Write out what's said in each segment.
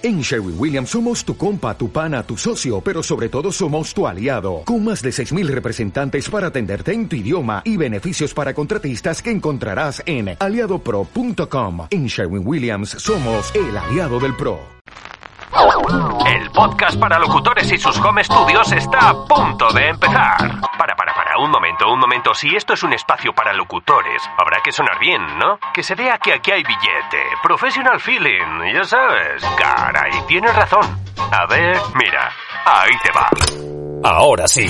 En Sherwin Williams somos tu compa, tu pana, tu socio, pero sobre todo somos tu aliado, con más de 6.000 representantes para atenderte en tu idioma y beneficios para contratistas que encontrarás en aliadopro.com. En Sherwin Williams somos el aliado del PRO. El podcast para locutores y sus home studios está a punto de empezar. Para, para, para, un momento, un momento. Si esto es un espacio para locutores, habrá que sonar bien, ¿no? Que se vea que aquí hay billete. Professional feeling, ya sabes. Caray, tienes razón. A ver, mira, ahí te va. Ahora sí.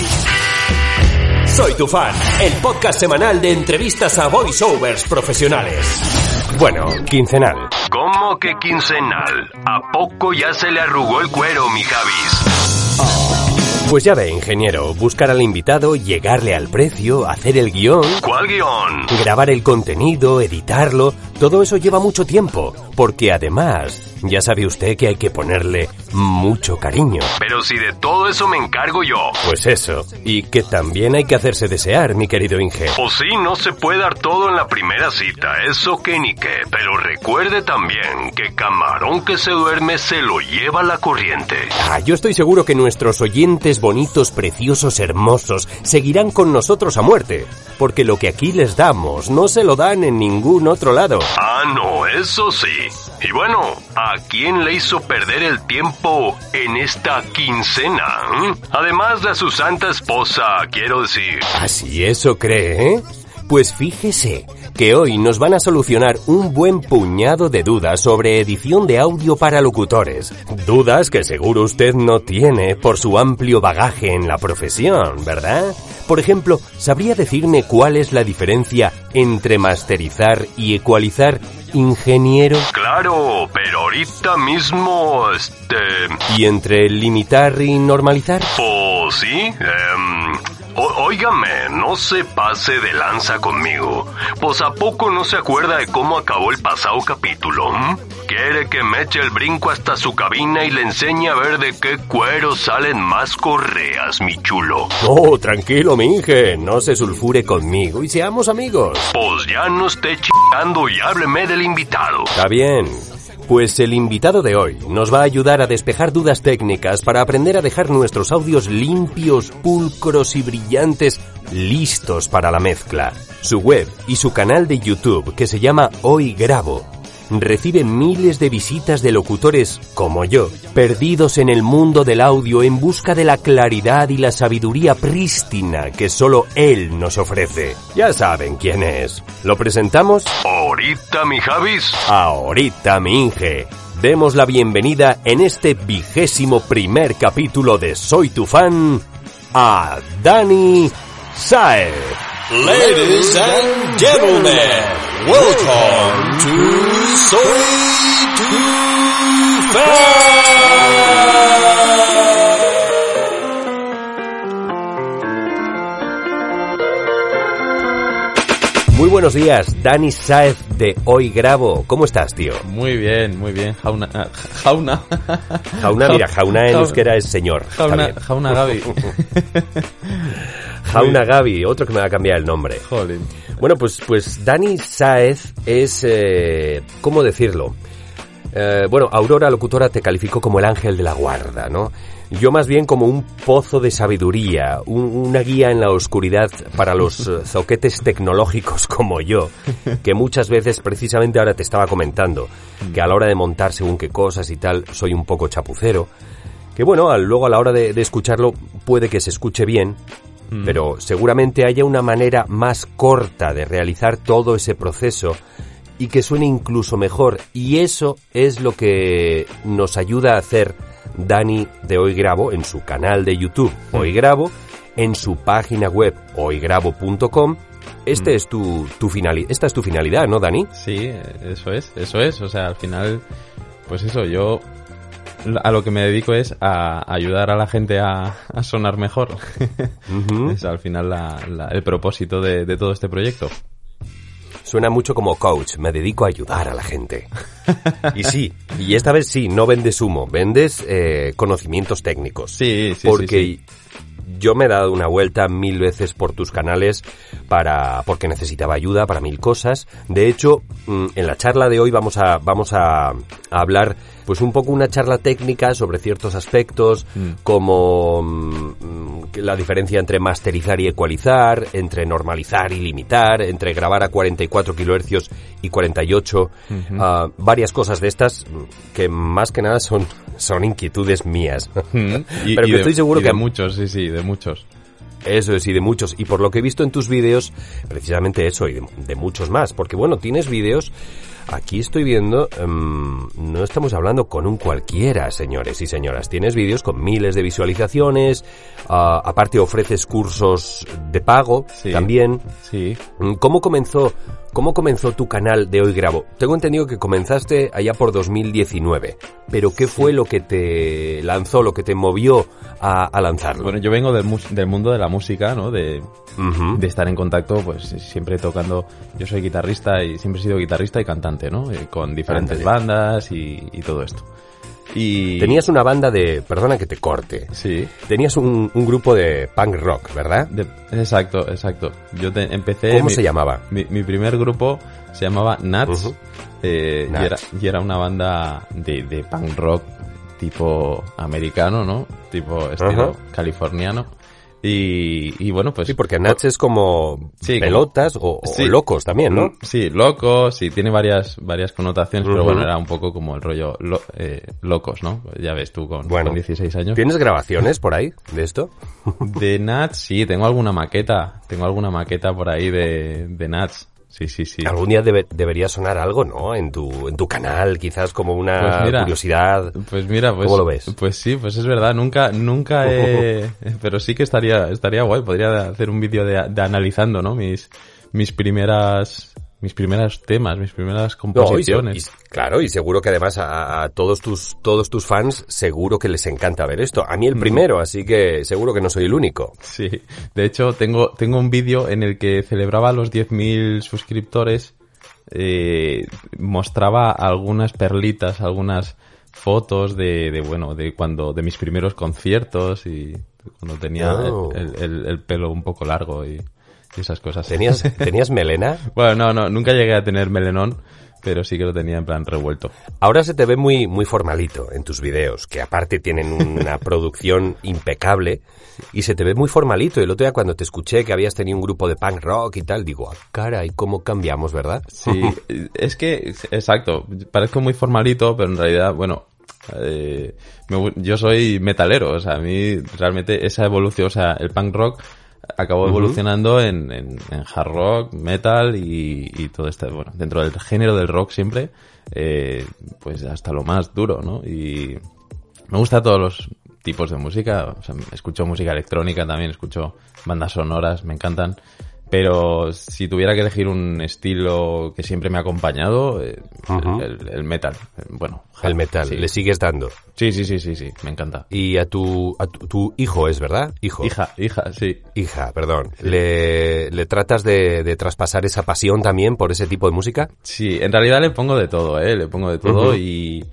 Soy tu fan, el podcast semanal de entrevistas a voiceovers profesionales. Bueno, quincenal. ¿Cómo que quincenal? ¿A poco ya se le arrugó el cuero, mi Javis? Pues ya ve, ingeniero, buscar al invitado, llegarle al precio, hacer el guion. ¿Cuál guion? Grabar el contenido, editarlo, todo eso lleva mucho tiempo, porque además ya sabe usted que hay que ponerle mucho cariño. Pero si de todo eso me encargo yo. Pues eso. Y que también hay que hacerse desear, mi querido Inge. Pues sí, no se puede dar todo en la primera cita, eso que ni qué. Pero recuerde también que camarón que se duerme se lo lleva la corriente. Ah, yo estoy seguro que nuestros oyentes bonitos, preciosos, hermosos seguirán con nosotros a muerte. Porque lo que aquí les damos no se lo dan en ningún otro lado. Ah, no, eso sí. Y bueno, ¿a quién le hizo perder el tiempo en esta quincena? ¿Mm? Además de a su santa esposa, quiero decir. Así eso cree, ¿eh? Pues fíjese que hoy nos van a solucionar un buen puñado de dudas sobre edición de audio para locutores. Dudas que seguro usted no tiene por su amplio bagaje en la profesión, ¿verdad? Por ejemplo, ¿sabría decirme cuál es la diferencia entre masterizar y ecualizar, ingeniero? Claro, pero ahorita mismo, este... ¿Y entre limitar y normalizar? Pues sí, eh... Óigame, no se pase de lanza conmigo. Pues a poco no se acuerda de cómo acabó el pasado capítulo. Quiere que me eche el brinco hasta su cabina y le enseñe a ver de qué cuero salen más correas, mi chulo. Oh, tranquilo, minge. No se sulfure conmigo y seamos amigos. Pues ya no esté chingando y hábleme Está bien. Pues el invitado de hoy nos va a ayudar a despejar dudas técnicas para aprender a dejar nuestros audios limpios, pulcros y brillantes, listos para la mezcla. Su web y su canal de YouTube, que se llama Hoy Grabo, recibe miles de visitas de locutores como yo, perdidos en el mundo del audio en busca de la claridad y la sabiduría prístina que solo él nos ofrece. Ya saben quién es. ¿Lo presentamos? Ahorita, mi Javis. Ahorita, mi Inge. Demos la bienvenida en este vigésimo primer capítulo de Soy tu fan a Dani Saez. Ladies and gentlemen, welcome to Soy Tu Muy buenos días, Dani Saez de Hoy Grabo. ¿Cómo estás, tío? Muy bien, muy bien. Jauna. ah, jauna. Jauna, mira, Jauna en Jauna. euskera es señor. Jauna. Jauna Gaby. Jauna Gaby, otro que me va a cambiar el nombre. Jolín. Bueno, pues, pues Dani Saez es, eh, ¿cómo decirlo? Eh, bueno, Aurora Locutora te calificó como el ángel de la guarda, ¿no? Yo más bien como un pozo de sabiduría, un- una guía en la oscuridad para los eh, zoquetes tecnológicos como yo, que muchas veces, precisamente ahora te estaba comentando, que a la hora de montar según qué cosas y tal, soy un poco chapucero, que bueno, luego a la hora de, de escucharlo puede que se escuche bien, pero seguramente haya una manera más corta de realizar todo ese proceso y que suene incluso mejor. Y eso es lo que nos ayuda a hacer Dani de Hoy Grabo en su canal de YouTube Hoy Grabo, en su página web hoygrabo.com. Este es tu, tu finali- esta es tu finalidad, ¿no, Dani? Sí, eso es, eso es. O sea, al final, pues eso, yo a lo que me dedico es a ayudar a la gente a, a sonar mejor. Es al final la- la- el propósito de, de todo este proyecto. Suena mucho como coach, me dedico a ayudar a la gente. Y sí, y esta vez sí, no vendes humo, vendes eh, conocimientos técnicos. Sí, sí, porque sí, yo me he dado una vuelta mil veces por tus canales para porque necesitaba ayuda para mil cosas. De hecho, mm, en la charla de hoy vamos a vamos a, a hablar pues un poco una charla técnica sobre ciertos aspectos, como mm, la diferencia entre masterizar y ecualizar, entre normalizar y limitar, entre grabar a 44 kHz y 48, ah, varias cosas de estas mm, que más que nada son, son inquietudes mías. Y- Pero y que de- estoy seguro y de que muchos, sí, sí, de muchos. eso es, y de muchos. Y por lo que he visto en tus vídeos, precisamente eso, y de, de muchos más. Porque bueno, tienes vídeos, aquí estoy viendo, em, no estamos hablando con un cualquiera, señores y señoras. Tienes vídeos con miles de visualizaciones, ah, aparte ofreces cursos de pago Sí. también. Sí. Mm, ¿Cómo comenzó, ¿Cómo comenzó tu canal de Hoy Grabo? Tengo entendido que comenzaste allá por 2019, pero ¿qué fue lo que te lanzó, lo que te movió a, a lanzarlo? Bueno, yo vengo del, del mundo de la música, ¿no? De, de estar en contacto, pues siempre tocando. Yo soy guitarrista y siempre he sido guitarrista y cantante, ¿no? Eh, con diferentes bandas y, y todo esto. Y. Tenías una banda de... Perdona que te corte. Sí. Tenías un, un grupo de punk rock, ¿verdad? de- exacto, exacto. Yo te- empecé. ¿Cómo mi- se llamaba? Mi, mi primer grupo se llamaba Nats. Ujú. eh. Y, era, y era una banda de, de punk rock tipo americano, ¿no? Tipo estilo californiano. Y, y bueno, pues... Sí, porque Nats es como Sí, pelotas o, o Sí. locos también, ¿no? Sí, locos, sí, tiene varias, varias connotaciones, pero bueno, era un poco como el rollo lo- eh, locos, ¿no? Ya ves tú con, Bueno. con 16 años. ¿Tienes grabaciones por ahí de esto? De Nats, sí, tengo alguna maqueta, tengo alguna maqueta por ahí de, de Nats. Sí, sí, sí. Algún día debe- debería sonar algo, ¿no? En tu, en tu canal, quizás como una Pues mira, curiosidad. Pues mira, pues, ¿Cómo lo ves? Pues sí, pues es verdad, nunca, nunca he, pero sí que estaría, estaría guay, podría hacer un vídeo de, de analizando, ¿no? Mis, mis primeras, mis primeros temas, mis primeras No, y se- composiciones. y- claro, y seguro que además a, a todos tus todos tus fans seguro que les encanta ver esto. A mí el primero, así que seguro que no soy el único. Sí, de hecho tengo, tengo un vídeo en el que celebraba los 10.000 suscriptores, eh, mostraba algunas perlitas, algunas fotos de, de, bueno, de cuando, de mis primeros conciertos y cuando tenía Oh. el, el- el pelo un poco largo y, y esas cosas. ¿Tenías, ¿Tenías melena? bueno, no, no, nunca llegué a tener melenón, pero sí que lo tenía en plan revuelto. Ahora se te ve muy, muy formalito en tus videos, que aparte tienen una producción impecable y se te ve muy formalito. El otro día cuando te escuché que habías tenido un grupo de punk rock y tal, digo, ah, caray, cómo cambiamos, ¿verdad? Sí, es que, exacto, parezco muy formalito, pero en realidad, bueno, eh, me yo soy metalero, o sea, a mí realmente esa evolución, o sea, el punk rock acabó evolucionando en, en, en hard rock, metal y, y todo esto, bueno, dentro del género del rock siempre, eh, pues hasta lo más duro, ¿no? Y me gusta todos los tipos de música, o sea, escucho música electrónica también, escucho bandas sonoras, me encantan. Pero si tuviera que elegir un estilo que siempre me ha acompañado, eh, el, el- el metal. Bueno, El metal, Sí. le sigues dando. sí, sí, sí, sí, sí, me encanta. Y a tu, a tu, tu hijo es, ¿verdad? Hijo. Hija, hija, sí. Hija, perdón. ¿Le, le tratas de, de traspasar esa pasión también por ese tipo de música? Sí, en realidad le pongo de todo, ¿eh? Le pongo de todo y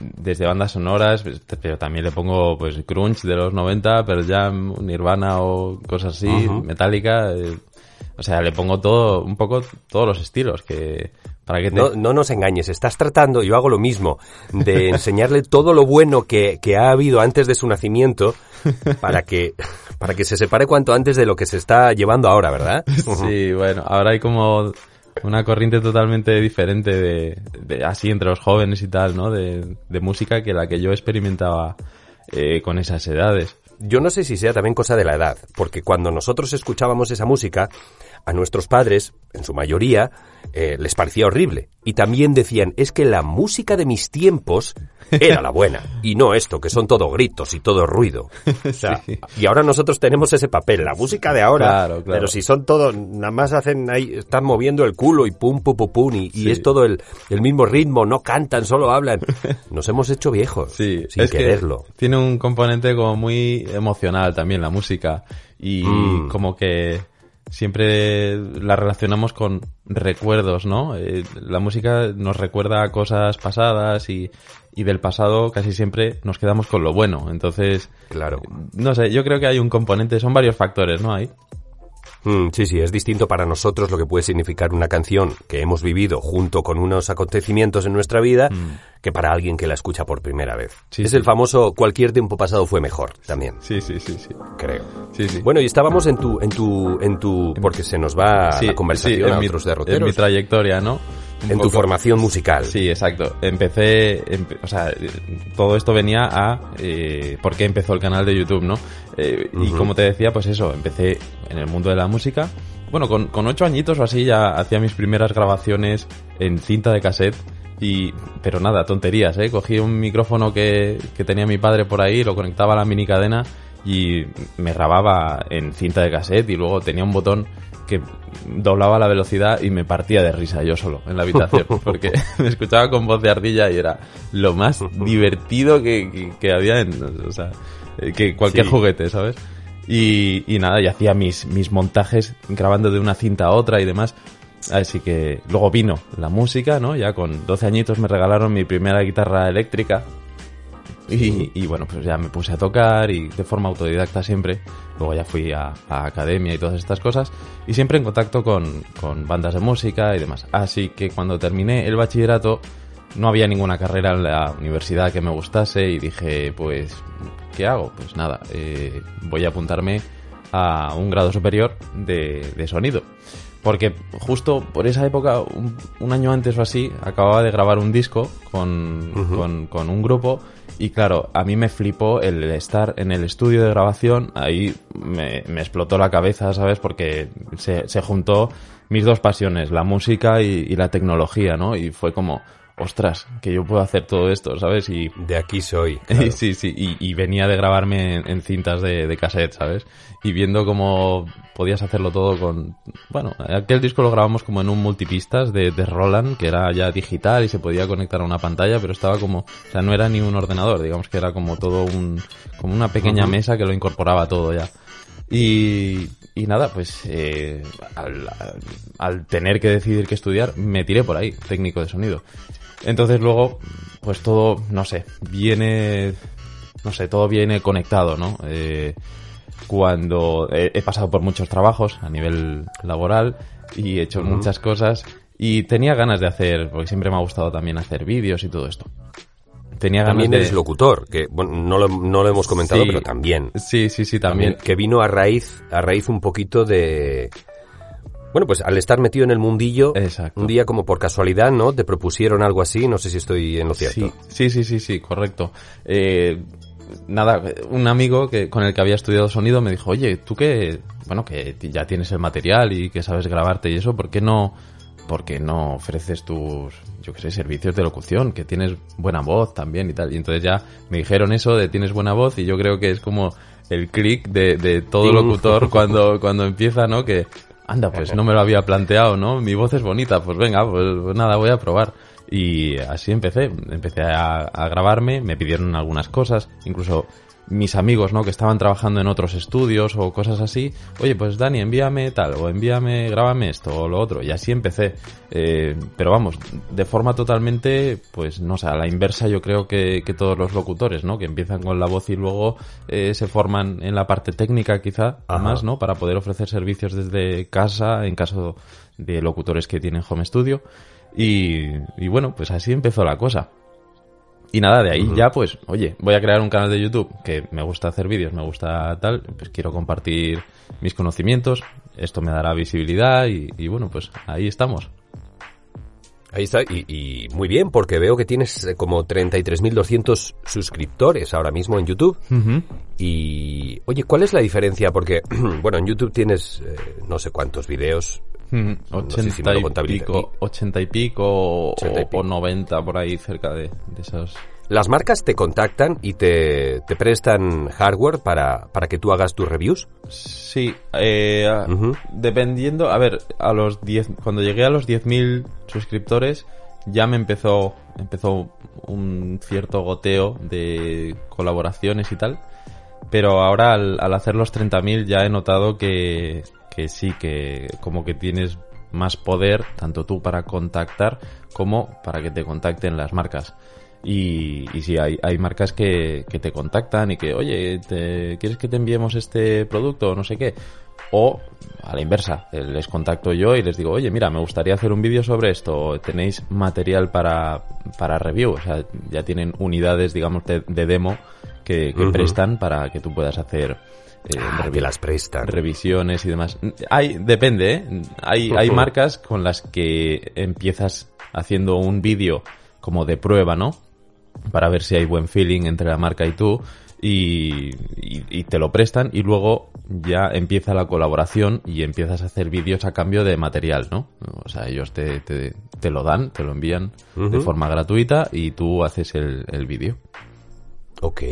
desde bandas sonoras, pero también le pongo pues grunge de los 90, Pearl Jam, Nirvana o cosas así, Ujú. Metallica, eh, o sea, le pongo todo, un poco todos los estilos que para que te... No, no nos engañes, estás tratando, yo hago lo mismo, de enseñarle todo lo bueno que, que ha habido antes de su nacimiento para que, para que se separe cuanto antes de lo que se está llevando ahora, ¿verdad? Sí, bueno, ahora hay como una corriente totalmente diferente de, de- así entre los jóvenes y tal, ¿no? De, de música que la que yo experimentaba eh, con esas edades. Yo no sé si sea también cosa de la edad, porque cuando nosotros escuchábamos esa música, a nuestros padres, en su mayoría, eh, les parecía horrible. Y también decían, es que la música de mis tiempos era la buena, y no esto, que son todo gritos y todo ruido. O sea, Sí. Y ahora nosotros tenemos ese papel, la música de ahora, Claro, claro. pero si son todos, nada más hacen ahí, están moviendo el culo y pum, pum, pum, pum, y, y es todo el, el mismo ritmo, no cantan, solo hablan. Nos hemos hecho viejos, Sí, sin es que quererlo. tiene un componente como muy emocional también la música y Mm. como que siempre la relacionamos con recuerdos, ¿no? Eh, la música nos recuerda a cosas pasadas y, y del pasado casi siempre nos quedamos con lo bueno. Entonces, Claro. no sé, yo creo que hay un componente, son varios factores, ¿no? Ahí. Mm, sí, sí, es distinto para nosotros lo que puede significar una canción que hemos vivido junto con unos acontecimientos en nuestra vida Mm. que para alguien que la escucha por primera vez. Sí, es sí. el famoso cualquier tiempo pasado fue mejor también, Sí, sí, sí, sí. creo. Sí, sí. Bueno, y estábamos en tu, en tu, en tu, porque se nos va la conversación sí, en a mi- otros En mi trayectoria, ¿no? En tu formación musical. Sí, exacto. Empecé, empe- o sea, todo esto venía a eh, por qué empezó el canal de YouTube, ¿no? Eh, Y como te decía, pues eso, empecé en el mundo de la música. Bueno, con, con ocho añitos o así ya hacía mis primeras grabaciones en cinta de cassette. Y, pero nada, tonterías, ¿eh? Cogí un micrófono que, que tenía mi padre por ahí, lo conectaba a la mini cadena y me grababa en cinta de cassette y luego tenía un botón que doblaba la velocidad y me partía de risa yo solo en la habitación porque me escuchaba con voz de ardilla y era lo más divertido que, que- que había en, o sea, eh, que cualquier Sí. juguete, ¿sabes? Y, y nada, y hacía mis, mis montajes grabando de una cinta a otra y demás. Así que luego vino la música, ¿no? Ya con 12 añitos me regalaron mi primera guitarra eléctrica. Y, y bueno, pues ya me puse a tocar y de forma autodidacta siempre. Luego ya fui a, a academia y todas estas cosas. Y siempre en contacto con, con bandas de música y demás. Así que cuando terminé el bachillerato no había ninguna carrera en la universidad que me gustase y dije, pues, ¿qué hago? Pues nada, eh, voy a apuntarme a un grado superior de, de sonido. Porque justo por esa época, un, un año antes o así, acababa de grabar un disco con, Ujú. con, con un grupo y claro, a mí me flipó el estar en el estudio de grabación, ahí me, explotó la cabeza, ¿sabes? Porque se, se juntó mis dos pasiones, la música y la tecnología, ¿no? Y fue como, ostras, que yo puedo hacer todo esto, ¿sabes? Y, De aquí soy. claro. Sí, sí, y, y venía de grabarme en, en cintas de, de cassette, ¿sabes? Y viendo cómo podías hacerlo todo con... Bueno, aquel disco lo grabamos como en un multipistas de, de Roland, que era ya digital y se podía conectar a una pantalla, pero estaba como... O sea, no era ni un ordenador, digamos que era como todo un... como una pequeña mesa que lo incorporaba todo ya. Y, y nada, pues eh, al, al- al tener que decidir qué estudiar, me tiré por ahí, técnico de sonido. Entonces luego, pues todo, no sé, viene, no sé, todo viene conectado, ¿no? Eh, cuando he, he pasado por muchos trabajos a nivel laboral y he hecho muchas cosas y tenía ganas de hacer, porque siempre me ha gustado también hacer vídeos y todo esto. Tenía ganas También de... eres locutor, que bueno, no, lo, no lo hemos comentado, Sí. pero también. Sí, sí, sí, también. Que vino a raíz, a raíz un poquito de... Bueno, pues al estar metido en el mundillo, Exacto. un día como por casualidad, ¿no? Te propusieron algo así, no sé si estoy en lo cierto. Sí, sí, sí, sí, sí, correcto. Eh, nada, un amigo que con el que había estudiado sonido me dijo, oye, tú que, bueno, que ya tienes el material y que sabes grabarte y eso, ¿por qué no, por qué no ofreces tus, yo qué sé, servicios de locución? Que tienes buena voz también y tal. Y entonces ya me dijeron eso de tienes buena voz y yo creo que es como el clic de, de todo locutor cuando, cuando empieza, ¿no? Que, anda, pues no me lo había planteado, ¿no? Mi voz es bonita, pues venga, pues, pues nada, voy a probar. Y así empecé, empecé a, a grabarme, me pidieron algunas cosas, incluso mis amigos, ¿no? Que estaban trabajando en otros estudios o cosas así. Oye, pues Dani, envíame tal, o envíame, grábame esto o lo otro. Y así empecé. Eh, pero vamos, de forma totalmente, pues no sé, a la inversa yo creo que, que todos los locutores, ¿no? Que empiezan con la voz y luego eh, se forman en la parte técnica quizá, Ajá. más, ¿no? Para poder ofrecer servicios desde casa en caso de locutores que tienen home studio. Y, y bueno, pues así empezó la cosa. Y nada, de ahí ya pues, oye, voy a crear un canal de YouTube que me gusta hacer vídeos, me gusta tal, pues quiero compartir mis conocimientos, esto me dará visibilidad y, y bueno, pues ahí estamos. Ahí está, y, y muy bien, porque veo que tienes eh, como 33.200 suscriptores ahora mismo en YouTube. Y, oye, ¿cuál es la diferencia? Porque, bueno, en YouTube tienes eh, no sé cuántos videos. Ujú, sé si me 80 lo y pico, aquí. 80 y pico o, 80 y o pico. 90 por ahí cerca de, de esos. Las marcas te contactan y te, te prestan hardware para, para que tú hagas tus reviews. Sí, eh, dependiendo, a ver, a los 10, cuando llegué a los 10.000 suscriptores, ya me empezó, empezó un cierto goteo de colaboraciones y tal. Pero ahora al, al hacer los 30.000 ya he notado que, que sí, que como que tienes más poder, tanto tú para contactar como para que te contacten las marcas. Y, y sí, hay, hay marcas que, que te contactan y que, oye, te, ¿quieres que te enviemos este producto o no sé qué? O a la inversa, eh, les contacto yo y les digo, oye, mira, me gustaría hacer un vídeo sobre esto, tenéis material para, para review, o sea, ya tienen unidades, digamos, de, de demo que, que prestan para que tú puedas hacer eh, ah, que las prestan. revisiones y demás. Hay, depende, ¿eh? Hay, hay marcas con las que empiezas haciendo un vídeo como de prueba, ¿no? Para ver si hay buen feeling entre la marca y tú y, y, te lo prestan y luego ya empieza la colaboración y empiezas a hacer vídeos a cambio de material, ¿no? O sea, ellos te, te, te lo dan, te lo envían de forma gratuita y tú haces el, el vídeo. Ok.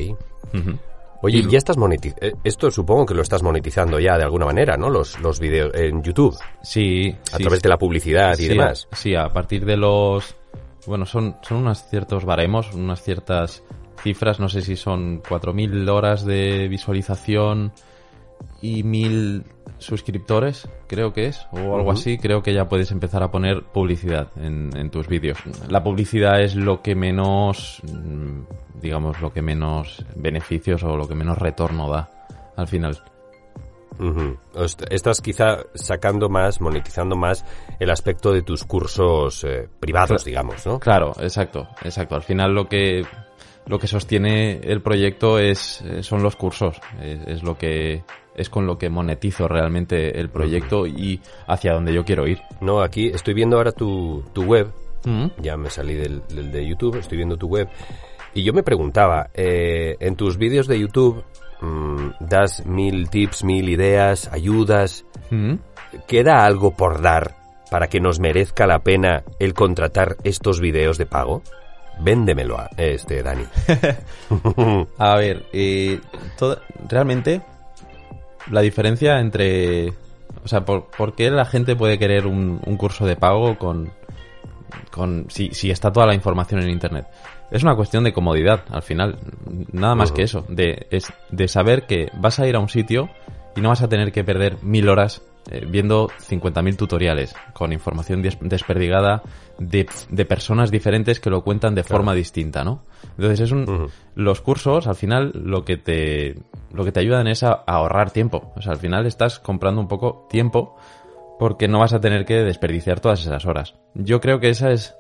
Oye, ya estás monetizando. Eh, esto supongo que lo estás monetizando ya de alguna manera, ¿no? Los, los vídeos en YouTube. Sí. A través de la publicidad y demás. sí, a partir de los. Bueno, son, son unos ciertos baremos, unas ciertas cifras, no sé si son 4.000 horas de visualización y 1.000 suscriptores, creo que es, o algo así, creo que ya puedes empezar a poner publicidad en, en, tus vídeos. La publicidad es lo que menos, mm, digamos, lo que menos beneficios o lo que menos retorno da al final. Estás quizá sacando más, monetizando más el aspecto de tus cursos eh, privados, digamos, ¿no? Claro, exacto, exacto. Al final lo que lo que sostiene el proyecto es eh, son los cursos, es, lo que es con lo que monetizo realmente el proyecto y hacia donde yo quiero ir. No, aquí estoy viendo ahora tu, tu web, ya me salí del, de YouTube, estoy viendo tu web y yo me preguntaba, eh, en tus vídeos de YouTube mmm, das mil tips, mil ideas, ayudas. ¿Queda algo por dar para que nos merezca la pena el contratar estos vídeos de pago? Véndemelo, a este Dani. a ver, eh, realmente la diferencia entre... O sea, ¿por, ¿por, qué la gente puede querer un, un curso de pago con... con si, si está toda la información en Internet? Es una cuestión de comodidad, al final. Nada más que eso. De, es de saber que vas a ir a un sitio y no vas a tener que perder mil horas eh, viendo 50.000 tutoriales con información desperdigada de, de, personas diferentes que lo cuentan de forma distinta, ¿no? Entonces es un, los cursos al final lo que te, lo que te ayudan es a, a ahorrar tiempo. O sea, al final estás comprando un poco tiempo porque no vas a tener que desperdiciar todas esas horas. Yo creo que esa es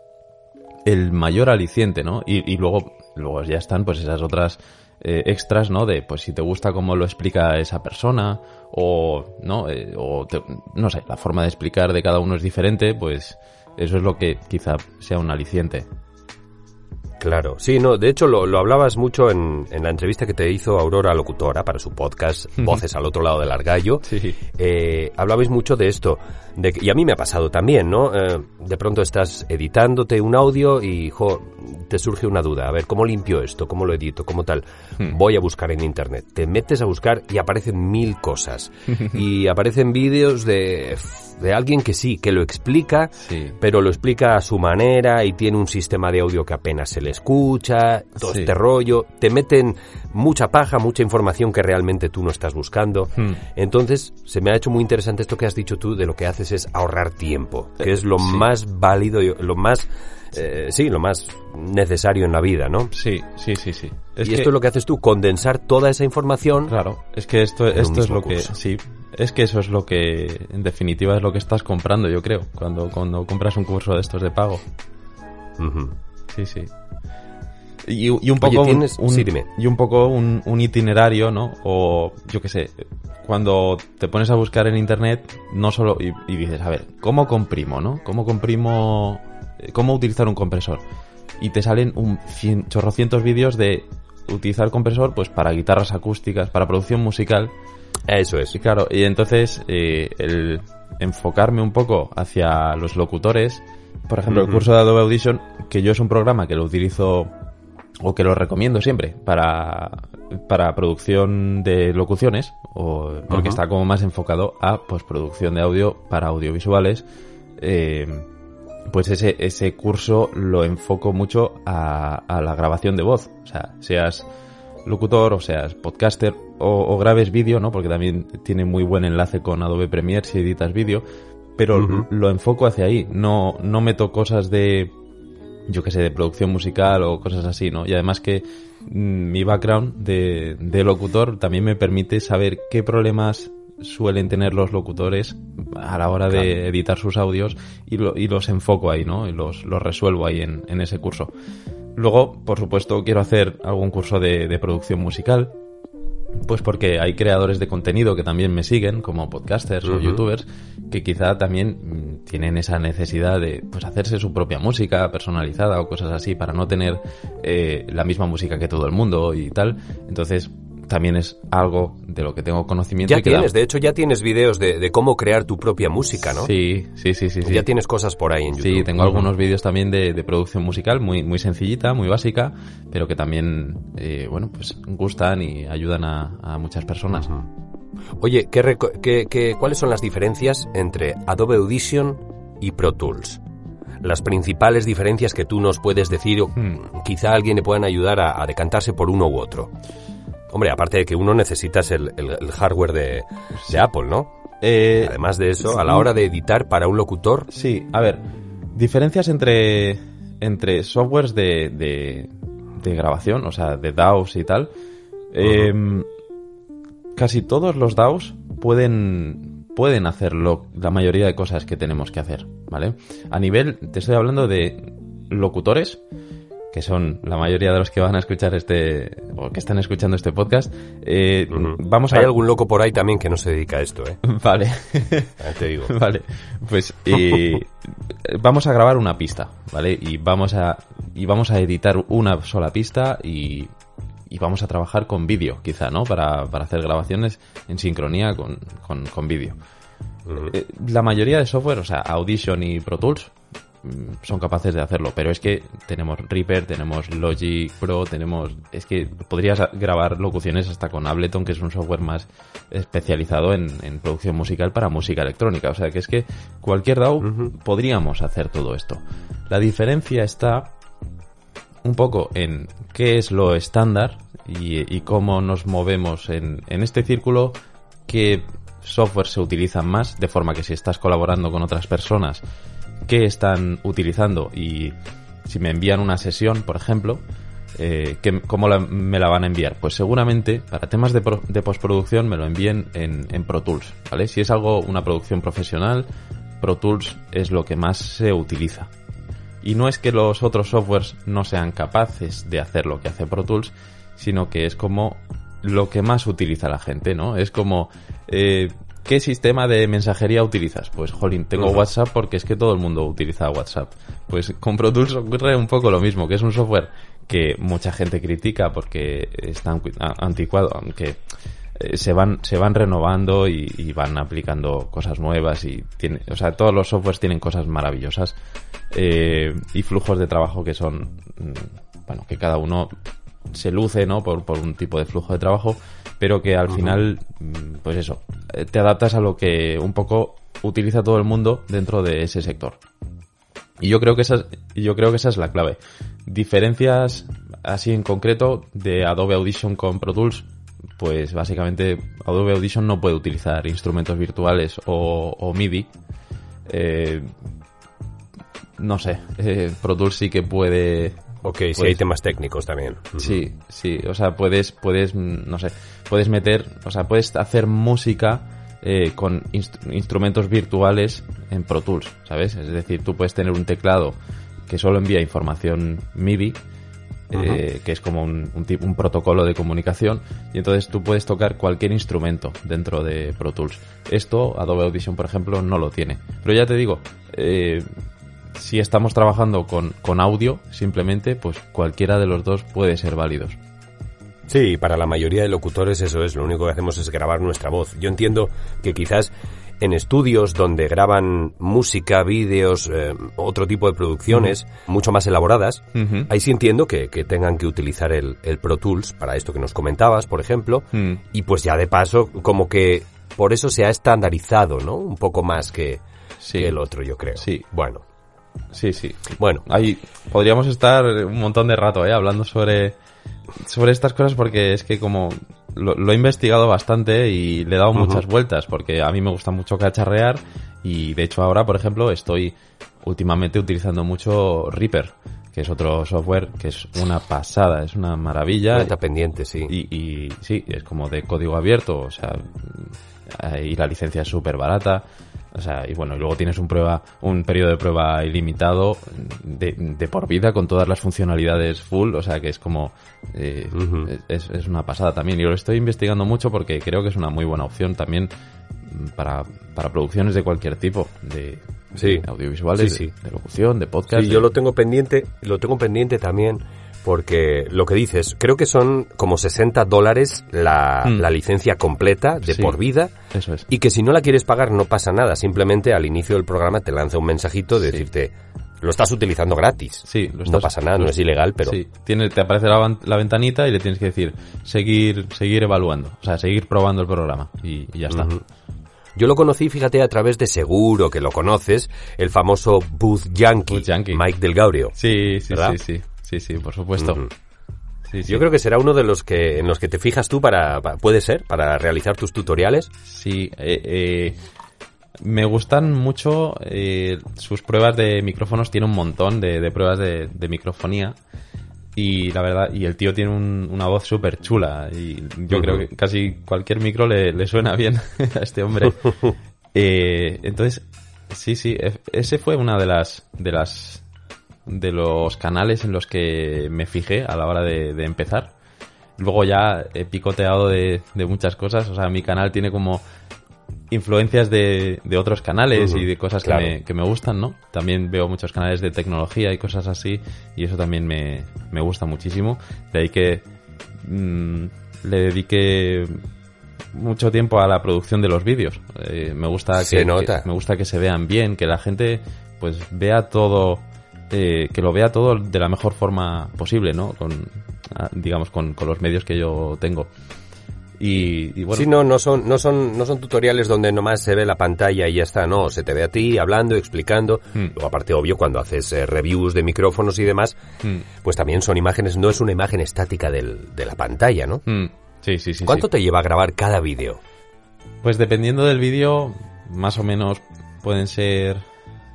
el mayor aliciente, ¿no? Y, y luego, luego ya están pues esas otras eh, extras, ¿no? De pues si te gusta cómo lo explica esa persona o, ¿no? Eh, o no sé, la forma de explicar de cada uno es diferente, pues eso es lo que quizá sea un aliciente. Claro, sí, no, de hecho lo, lo hablabas mucho en, en, la entrevista que te hizo Aurora Locutora para su podcast Voces al otro lado del argallo. Sí. Eh, hablabais mucho de esto, de, y a mí me ha pasado también, ¿no? Eh, de pronto estás editándote un audio y, jo, te surge una duda, a ver, ¿cómo limpio esto? ¿Cómo lo edito? ¿Cómo tal? Hmm. Voy a buscar en internet. Te metes a buscar y aparecen mil cosas. y aparecen vídeos de de alguien que sí, que lo explica, sí. pero lo explica a su manera y tiene un sistema de audio que apenas se le escucha, todo sí. este rollo, te meten mucha paja, mucha información que realmente tú no estás buscando. Hmm. Entonces, se me ha hecho muy interesante esto que has dicho tú de lo que haces es ahorrar tiempo, que es lo sí. más válido, lo más eh, sí, lo más necesario en la vida, ¿no? Sí, sí, sí, sí. Es y que... esto es lo que haces tú, condensar toda esa información. Claro, es que esto, esto es lo curso. que, sí, es que eso es lo que, en definitiva, es lo que estás comprando, yo creo, cuando, cuando compras un curso de estos de pago. Uh -huh. Sí, sí. Y, y, un poco Oye, ¿tienes... un, sí, y un poco un, un, itinerario, ¿no? O yo qué sé, cuando te pones a buscar en internet, no solo y, y dices, a ver, ¿cómo comprimo, no? ¿Cómo comprimo cómo utilizar un compresor. Y te salen un cien, chorrocientos vídeos de utilizar compresor pues para guitarras acústicas, para producción musical. Eso es. Y claro, y entonces eh, el enfocarme un poco hacia los locutores, por ejemplo, uh -huh. el curso de Adobe Audition, que yo es un programa que lo utilizo o que lo recomiendo siempre para, para producción de locuciones, o porque está como más enfocado a postproducción de audio para audiovisuales. Eh, pues ese, ese curso lo enfoco mucho a, a, la grabación de voz. O sea, seas locutor o seas podcaster o, o grabes vídeo, ¿no? Porque también tiene muy buen enlace con Adobe Premiere si editas vídeo. Pero uh -huh. lo enfoco hacia ahí. No, no meto cosas de, yo que sé, de producción musical o cosas así, ¿no? Y además que mm, mi background de, de locutor también me permite saber qué problemas suelen tener los locutores a la hora de editar sus audios y, lo- y los enfoco ahí, ¿no? Y los, los resuelvo ahí en, en ese curso. Luego, por supuesto, quiero hacer algún curso de, de producción musical. Pues porque hay creadores de contenido que también me siguen, como podcasters o youtubers, que quizá también mm, tienen esa necesidad de pues hacerse su propia música personalizada o cosas así para no tener eh, la misma música que todo el mundo y tal. Entonces, también es algo de lo que tengo conocimiento. Ya y tienes, de hecho ya tienes vídeos de, de cómo crear tu propia música, ¿no? Sí, sí, sí, sí. sí. Ya tienes cosas por ahí en YouTube. Sí, tengo algunos vídeos también de, de producción musical muy, muy sencillita, muy básica, pero que también, eh, bueno, pues gustan y ayudan a, a muchas personas. Oye, ¿qué qué- qué- cuáles son las diferencias entre Adobe Audition y Pro Tools? Las principales diferencias que tú nos puedes decir, o Hmm. quizá alguien le puedan ayudar a, a decantarse por uno u otro. Hombre, aparte de que uno necesitas el, el- el hardware de, de Apple, ¿no? Eh, Además de eso, a la hora de editar para un locutor, Sí, a ver, diferencias entre, entre softwares de, de, de grabación, o sea, de DAWs y tal. Eh, casi todos los DAWs pueden, pueden hacer lo- la mayoría de cosas que tenemos que hacer, ¿vale? A nivel, te estoy hablando de locutores, que son la mayoría de los que van a escuchar este, o que están escuchando este podcast. Eh. Vamos a... hay algún loco por ahí también que no se dedica a esto, ¿eh? Vale. Ya te digo. Vale, pues eh, vamos a grabar una pista, ¿vale? Y vamos a y vamos a editar una sola pista y, y vamos a trabajar con vídeo, quizá, ¿no? Para, para hacer grabaciones en sincronía con, con, con vídeo. Eh, La mayoría de software, o sea, Audition y Pro Tools, son capaces de hacerlo, pero es que tenemos Reaper, tenemos Logic Pro, tenemos... Es que podrías grabar locuciones hasta con Ableton, que es un software más especializado en, en producción musical para música electrónica. O sea, que es que cualquier Ujú. podríamos hacer todo esto. La diferencia está un poco en qué es lo estándar y, y cómo nos movemos en, en este círculo, qué software se utilizan más, de forma que si estás colaborando con otras personas, qué están utilizando y si me envían una sesión, por ejemplo, eh, ¿qué- ¿cómo me la van a enviar? Pues seguramente para temas de, pro- de postproducción me lo envíen en, en Pro Tools, ¿vale? Si es algo, una producción profesional, Pro Tools es lo que más se utiliza. Y no es que los otros softwares no sean capaces de hacer lo que hace Pro Tools, sino que es como lo que más utiliza la gente, ¿no? Es como, eh, ¿qué sistema de mensajería utilizas? Pues, jolín, tengo. WhatsApp porque es que todo el mundo utiliza WhatsApp. Pues con Pro Tools ocurre un poco lo mismo, que es un software que mucha gente critica porque está anticuado, aunque eh, se van se van renovando y, y van aplicando cosas nuevas y tiene, o sea, todos los softwares tienen cosas maravillosas eh, y flujos de trabajo que son, mm, bueno, que cada uno se luce, ¿no? Por, por un tipo de flujo de trabajo, pero que al final, mm, pues eso, eh, te adaptas a lo que un poco utiliza todo el mundo dentro de ese sector. Y yo creo que esa es, yo creo que esa es la clave. Diferencias así en concreto de Adobe Audition con Pro Tools, pues básicamente Adobe Audition no puede utilizar instrumentos virtuales o, o MIDI. Eh, no sé, eh, Pro Tools sí que puede Ok, si hay temas técnicos también. Sí, sí, o sea, puedes, puedes, no sé, puedes meter, o sea, puedes hacer música eh, con inst- instrumentos virtuales en Pro Tools, ¿sabes? Es decir, tú puedes tener un teclado que solo envía información MIDI, eh, que es como un, un, tip- un protocolo de comunicación, y entonces tú puedes tocar cualquier instrumento dentro de Pro Tools. Esto Adobe Audition, por ejemplo, no lo tiene. Pero ya te digo, eh, si estamos trabajando con, con audio, simplemente, pues cualquiera de los dos puede ser válidos. Sí, para la mayoría de locutores eso es, lo único que hacemos es grabar nuestra voz. Yo entiendo que quizás en estudios donde graban música, vídeos, eh, otro tipo de producciones mucho más elaboradas, ahí sí entiendo que, que tengan que utilizar el, el Pro Tools para esto que nos comentabas, por ejemplo, Mm. y pues ya de paso como que por eso se ha estandarizado, ¿no? Un poco más que, Sí. que el otro, yo creo. Sí. Bueno, Sí, sí. bueno. Ahí podríamos estar un montón de rato, ¿eh? Hablando sobre, sobre estas cosas porque es que como lo, lo he investigado bastante y le he dado muchas vueltas porque a mí me gusta mucho cacharrear y de hecho ahora, por ejemplo, estoy últimamente utilizando mucho Reaper, que es otro software que es una pasada, es una maravilla. Cuenta pendiente, sí. Y, y sí, es como de código abierto, o sea, y la licencia es súper barata. O sea, y bueno, y luego tienes un prueba, un periodo de prueba ilimitado de, de por vida con todas las funcionalidades full, o sea que es como eh, es, es una pasada también. Y lo estoy investigando mucho porque creo que es una muy buena opción también para, para producciones de cualquier tipo, de, Sí. de audiovisuales, Sí, sí. De, de locución, de podcast. Sí, yo lo tengo pendiente, lo tengo pendiente también porque lo que dices, creo que son como 60 dólares la, Mm. la licencia completa de Sí. por vida Eso es. y que si no la quieres pagar no pasa nada, simplemente al inicio del programa te lanza un mensajito de Sí. decirte, lo estás utilizando gratis. Sí, lo no estás- pasa nada, no es ilegal, pero Sí, tiene, te aparece la, la ventanita y le tienes que decir seguir, seguir evaluando, o sea, seguir probando el programa y, y ya está. Yo lo conocí, fíjate, a través de Seguro, que lo conoces, el famoso Booth Yankee, Booth Yankee. Mike Del Gaudio. Sí, sí, ¿Verdad? sí, sí, sí, sí, por supuesto. Sí, sí. Yo creo que será uno de los que en los que te fijas tú para, pa- puede ser, para realizar tus tutoriales. Sí, eh, eh, me gustan mucho eh, sus pruebas de micrófonos, tiene un montón de, de pruebas de, de microfonía y la verdad, y el tío tiene un- una voz súper chula y yo creo que casi cualquier micro le, le suena bien a este hombre. Eh, entonces, sí, sí, e- ese fue una de las, de las, de los canales en los que me fijé a la hora de, de empezar. Luego ya he picoteado de, de muchas cosas, o sea, mi canal tiene como influencias de, de otros canales y de cosas claro. que, me, que me gustan, ¿no? También veo muchos canales de tecnología y cosas así y eso también me, me gusta muchísimo. De ahí que mm, le dediqué mucho tiempo a la producción de los vídeos. Eh, me gusta Se que, nota. que- me gusta que se vean bien, que la gente pues vea todo eh, que lo vea todo de la mejor forma posible, ¿no? Con ah, digamos con, con los medios que yo tengo. Y, y bueno, Sí, no, no son, no son, no son tutoriales donde nomás se ve la pantalla y ya está, no, se te ve a ti hablando, explicando. Hmm. Luego, aparte, obvio, cuando haces eh, reviews de micrófonos y demás, mm, pues también son imágenes, no es una imagen estática del, de la pantalla, ¿no? mm, sí, sí, sí. ¿Cuánto sí. te lleva a grabar cada vídeo? Pues dependiendo del vídeo, más o menos pueden ser...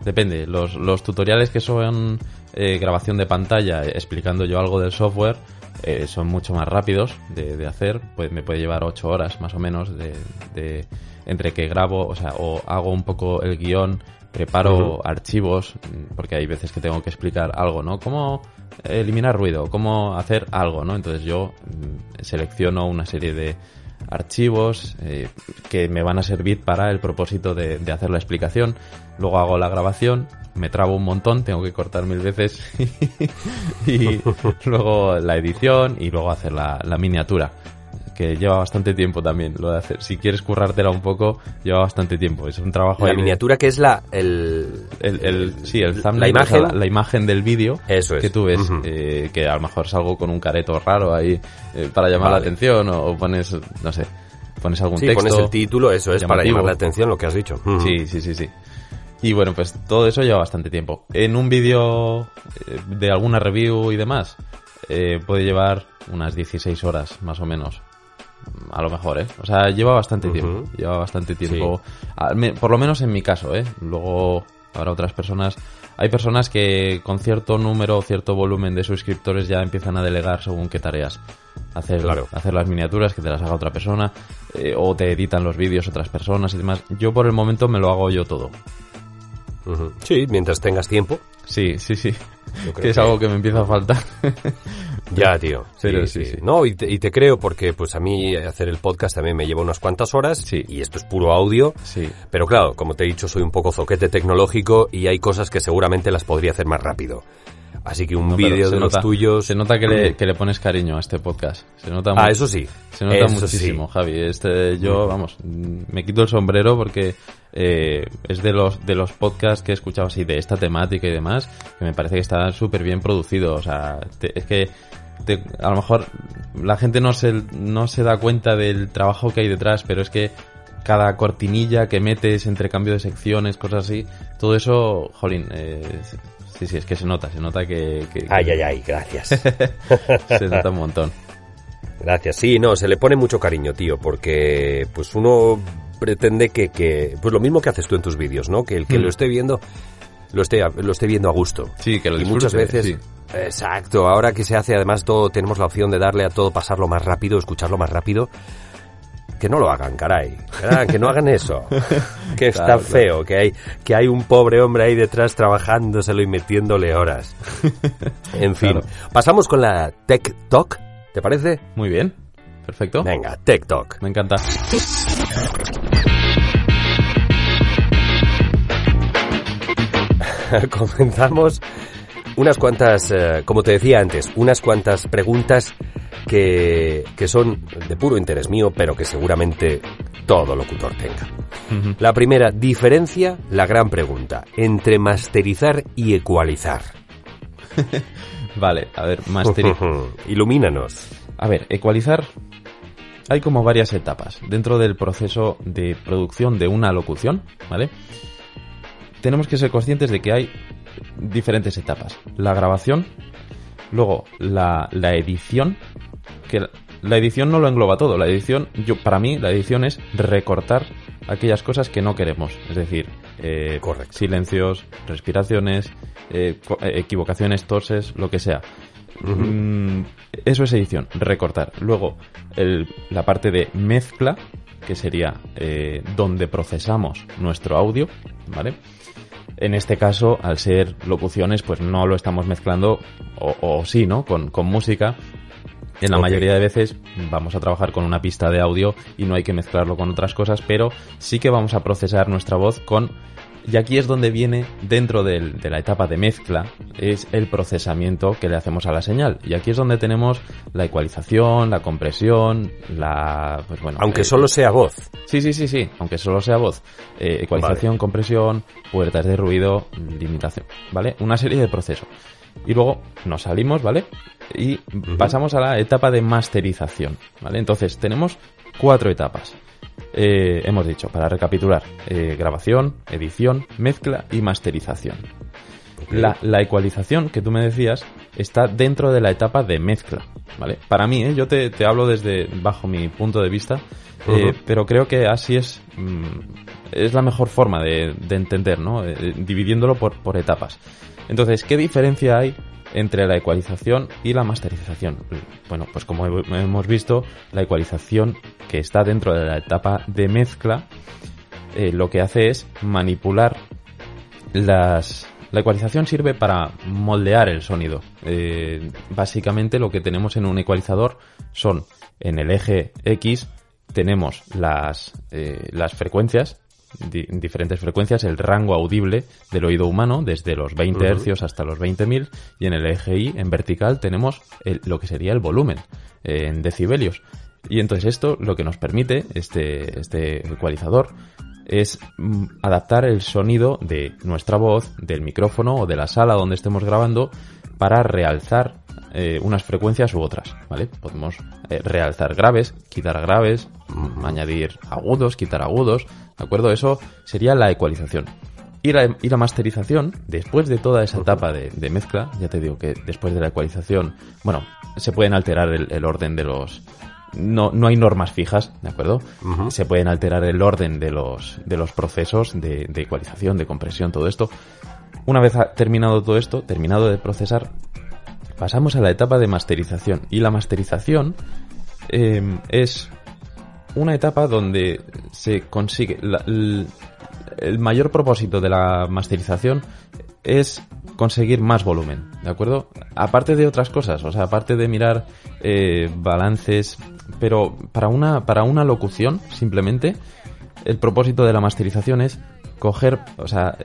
Depende, los, los tutoriales que son eh, grabación de pantalla eh, explicando yo algo del software eh, son mucho más rápidos de, de hacer, pues me puede llevar 8 horas más o menos de, de- entre que grabo, o sea, o hago un poco el guion, preparo archivos, mm, porque hay veces que tengo que explicar algo, ¿no? Cómo eliminar ruido, cómo hacer algo, ¿no? Entonces yo mm, selecciono una serie de archivos eh, que me van a servir para el propósito de, hacer la explicación. Luego hago la grabación, me trabo un montón, tengo que cortar mil veces y luego la edición y luego hacer la miniatura que lleva bastante tiempo también lo de hacer. Si quieres currártela un poco, lleva bastante tiempo. Es un trabajo La de- miniatura que es la, el, el, el- sí, el la thumbnail, imagen. o sea, la, la imagen del vídeo es. que tú ves, eh, que a lo mejor salgo con un careto raro ahí eh, para llamar la atención o, o pones, no sé, pones algún Sí, texto. pones el título, eso es, para llamar la atención, lo que has dicho. Sí, sí, sí, sí. Y bueno, pues todo eso lleva bastante tiempo. En un vídeo eh, de alguna review y demás, eh, puede llevar unas 16 horas, más o menos. A lo mejor, ¿eh? O sea, lleva bastante Ujú. tiempo. Lleva bastante tiempo. Me- Por lo menos en mi caso, ¿eh? Luego, para otras personas... Hay personas que con cierto número o cierto volumen de suscriptores ya empiezan a delegar según qué tareas. Hacer, Claro. hacer las miniaturas que te las haga otra persona eh, o te editan los vídeos otras personas y demás. Yo por el momento me lo hago yo todo. Ujú. Sí, mientras tengas tiempo. Sí, sí, sí. Que es algo que me empieza a faltar. Ya, tío. Sí, sí, sí. No, y te, y te creo porque pues a mí hacer el podcast también me lleva unas cuantas horas Sí. y esto es puro audio. sí. Pero claro, como te he dicho, soy un poco zoquete tecnológico y hay cosas que seguramente las podría hacer más rápido. Así que un No, vídeo de nota- los tuyos... Se nota que le, que le pones cariño a este podcast. Se nota Ah, eso sí. Se nota Eso muchísimo, sí. Javi. Este, yo, vamos, me quito el sombrero porque eh, es de los de los podcasts que he escuchado así de esta temática y demás, que me parece que está súper bien producido. O sea, te- es que te- a lo mejor la gente no se, no se da cuenta del trabajo que hay detrás, pero es que cada cortinilla que metes entre cambio de secciones, cosas así, todo eso, jolín, eh, sí, sí, es que se nota, se nota que, que- Ay, ay, ay, gracias. se nota un montón. Gracias. Sí, no, se le pone mucho cariño, tío, porque pues uno pretende que, que pues lo mismo que haces tú en tus vídeos, ¿no? Que el que Mm. lo esté viendo lo esté, lo esté viendo a gusto. Sí, que lo Y muchas veces... sí. Exacto, ahora que se hace además todo, tenemos la opción de darle a todo pasarlo más rápido, escucharlo más rápido. Que no lo hagan, caray. Que no hagan eso. Que está Claro, feo, que hay, que hay un pobre hombre ahí detrás trabajándoselo y metiéndole horas. En fin, Claro. pasamos con la Tech Talk, ¿te parece? Muy bien. Perfecto. Venga, Tech Talk. Me encanta. comenzamos unas cuantas, eh, como te decía antes, unas cuantas preguntas que, que son de puro interés mío, pero que seguramente todo locutor tenga. La primera, diferencia, la gran pregunta, entre masterizar y ecualizar. Vale, a ver, masterizar. Ilumínanos. A ver, ecualizar. Hay como varias etapas dentro del proceso de producción de una locución, ¿vale? Tenemos que ser conscientes de que hay diferentes etapas. La grabación, luego la, la edición, que la- la edición no lo engloba todo. La edición, yo para mí, la edición es recortar aquellas cosas que no queremos. Es decir, eh, silencios, respiraciones, eh, eh, equivocaciones, toses, lo que sea. Mm, eso es edición, recortar. Luego, el- la parte de mezcla, que sería eh, donde procesamos nuestro audio, ¿vale? En este caso, al ser locuciones, pues no lo estamos mezclando, o, o sí, ¿no? Con, con música. En la mayoría de veces vamos a trabajar con una pista de audio y no hay que mezclarlo con otras cosas, pero sí que vamos a procesar nuestra voz con... Y aquí es donde viene, dentro del- de la etapa de mezcla, es el procesamiento que le hacemos a la señal. Y aquí es donde tenemos la ecualización, la compresión, la... Pues bueno, Aunque eh, solo sea voz. Sí, sí, sí, sí, aunque solo sea voz. Eh, ecualización, compresión, puertas de ruido, limitación, ¿vale? Una serie de procesos. Y luego nos salimos, ¿vale? Y pasamos a la etapa de masterización, ¿vale? Entonces tenemos cuatro etapas. Eh, hemos dicho, para recapitular, eh, grabación, edición, mezcla y masterización. La, la ecualización que tú me decías está dentro de la etapa de mezcla, ¿vale? Para mí, ¿eh? yo te, te hablo desde bajo mi punto de vista, eh, pero creo que así es mm, es la mejor forma de, de entender, ¿no? Eh, dividiéndolo por, por etapas. Entonces, ¿qué diferencia hay entre la ecualización y la masterización? Bueno, pues como he- hemos visto, la ecualización que está dentro de la etapa de mezcla, eh, lo que hace es manipular las... La ecualización sirve para moldear el sonido. Eh, básicamente lo que tenemos en un ecualizador son en el eje X tenemos las, eh, las frecuencias, di- diferentes frecuencias, el rango audible del oído humano, desde los 20 hercios hasta los 20.000, y en el eje Y, en vertical, tenemos el- lo que sería el volumen, eh, en decibelios. Y entonces esto lo que nos permite, este, este ecualizador, es mm, adaptar el sonido de nuestra voz, del micrófono o de la sala donde estemos grabando para realzar eh, unas frecuencias u otras, ¿vale? Podemos eh, realzar graves, quitar graves, mm, añadir agudos, quitar agudos, ¿de acuerdo? Eso sería la ecualización. Y la, y la masterización, después de toda esa etapa de, de mezcla, ya te digo que después de la ecualización, bueno, se pueden alterar el, el orden de los... No, no hay normas fijas, ¿de acuerdo? Se pueden alterar el orden de los, de los procesos de, de ecualización, de compresión, todo esto. Una vez terminado todo esto, terminado de procesar, pasamos a la etapa de masterización. Y la masterización eh, es una etapa donde se consigue el mayor propósito de la masterización es conseguir más volumen, ¿de acuerdo? Aparte de otras cosas, o sea, aparte de mirar eh, balances, pero para una, para una locución, simplemente, el propósito de la masterización es coger, o sea,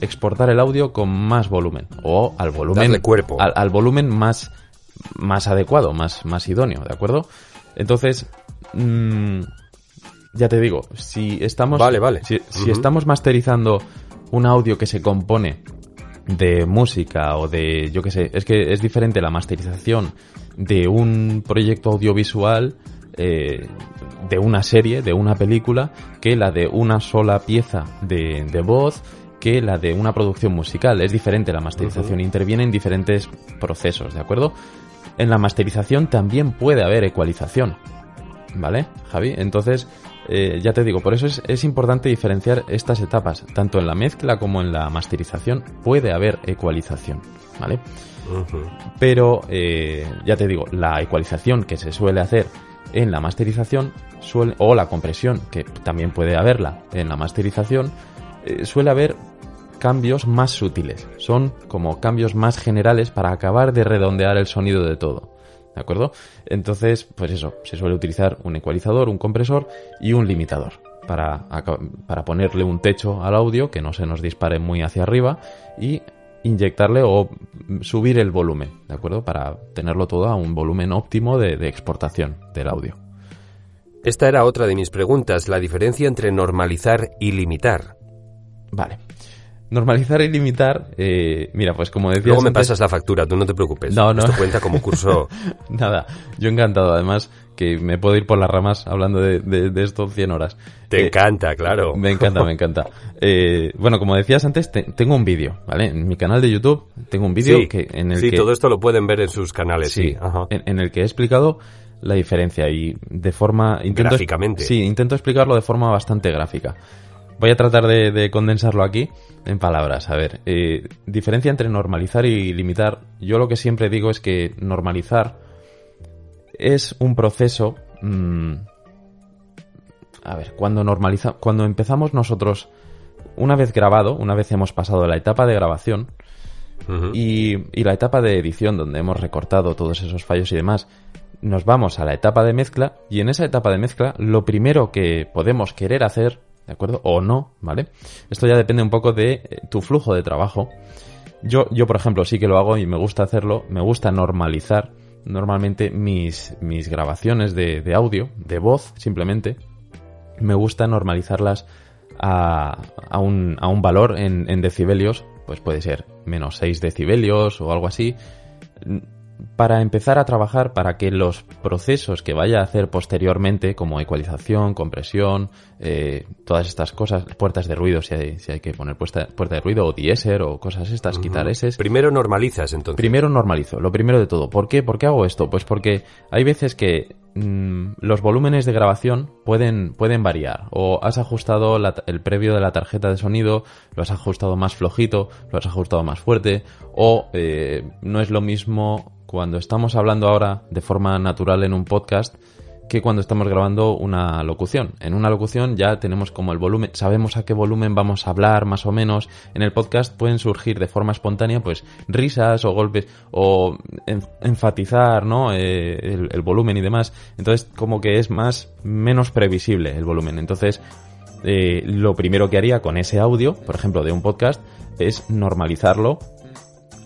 exportar el audio con más volumen, o al volumen, Darle cuerpo. al, al volumen más, más adecuado, más, más idóneo, ¿de acuerdo? Entonces, mm, ya te digo, si estamos, Vale, vale. si, si estamos masterizando un audio que se compone de música o de, yo qué sé, es que es diferente la masterización de un proyecto audiovisual, eh, de una serie, de una película, que la de una sola pieza de, de voz, que la de una producción musical. Es diferente la masterización, interviene en diferentes procesos, ¿de acuerdo? En la masterización también puede haber ecualización. ¿vale, Javi? Entonces, eh, ya te digo, por eso es, es, importante diferenciar estas etapas. Tanto en la mezcla como en la masterización puede haber ecualización, ¿vale? Pero, eh, ya te digo, la ecualización que se suele hacer en la masterización suele, o la compresión, que también puede haberla en la masterización, eh, suele haber cambios más sutiles. Son como cambios más generales para acabar de redondear el sonido de todo. ¿De acuerdo? Entonces, pues eso, se suele utilizar un ecualizador, un compresor y un limitador para, para ponerle un techo al audio que no se nos dispare muy hacia arriba y inyectarle o subir el volumen, ¿de acuerdo? Para tenerlo todo a un volumen óptimo de, de, exportación del audio. Esta era otra de mis preguntas, la diferencia entre normalizar y limitar. Vale. Normalizar y limitar, eh, mira, pues como decías... Luego me antes- pasas la factura, tú no te preocupes. No, no. Esto cuenta como curso... Nada, yo encantado. Además, que me puedo ir por las ramas hablando de, de, de esto 100 horas. Te Eh, encanta, claro. Me encanta, me encanta. Eh, bueno, como decías antes, te- tengo un vídeo, ¿vale? En mi canal de YouTube tengo un vídeo Sí, que en el sí, que todo esto lo pueden ver en sus canales, sí. sí, Ajá. en, en el que he explicado la diferencia y de forma intento Gráficamente. Sí, intento explicarlo de forma bastante gráfica. Voy a tratar de, de condensarlo aquí en palabras. A ver, eh, diferencia entre normalizar y limitar. Yo lo que siempre digo es que normalizar es un proceso. mm, a ver, cuando normaliza, cuando empezamos nosotros, una vez grabado, una vez hemos pasado la etapa de grabación, y, y la etapa de edición donde hemos recortado todos esos fallos y demás, nos vamos a la etapa de mezcla y en esa etapa de mezcla lo primero que podemos querer hacer, ¿de acuerdo? O no, ¿vale? Esto ya depende un poco de eh, tu flujo de trabajo. Yo, yo, por ejemplo, sí que lo hago y me gusta hacerlo, me gusta normalizar normalmente mis, mis grabaciones de, de audio, de voz, simplemente, me gusta normalizarlas a, a, un, a un valor en, en decibelios, pues puede ser menos 6 decibelios o algo así, para empezar a trabajar para que los procesos que vaya a hacer posteriormente, como ecualización, compresión, eh, todas estas cosas, puertas de ruido, si hay, si hay que poner puesta, puerta de ruido o diéser o cosas estas, quitar eses. Primero normalizas, entonces. Primero normalizo, lo primero de todo. ¿Por qué? ¿Por qué hago esto? Pues porque hay veces que mm, los volúmenes de grabación pueden, pueden variar. O has ajustado la- el previo de la tarjeta de sonido, lo has ajustado más flojito, lo has ajustado más fuerte, o eh, no es lo mismo cuando estamos hablando ahora de forma natural en un podcast que cuando estamos grabando una locución. En una locución ya tenemos como el volumen, sabemos a qué volumen vamos a hablar más o menos. En el podcast pueden surgir de forma espontánea pues risas o golpes o en- enfatizar, ¿no? Eh, el, el volumen y demás. Entonces como que es más menos previsible el volumen. Entonces eh, lo primero que haría con ese audio, por ejemplo, de un podcast, es normalizarlo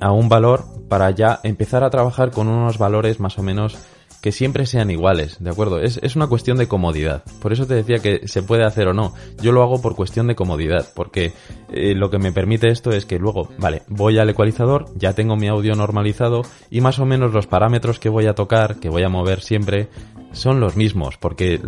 a un valor para ya empezar a trabajar con unos valores más o menos que siempre sean iguales, ¿de acuerdo? Es, es una cuestión de comodidad. Por eso te decía que se puede hacer o no. Yo lo hago por cuestión de comodidad, porque eh, lo que me permite esto es que luego, vale, voy al ecualizador, ya tengo mi audio normalizado y más o menos los parámetros que voy a tocar, que voy a mover siempre, son los mismos, porque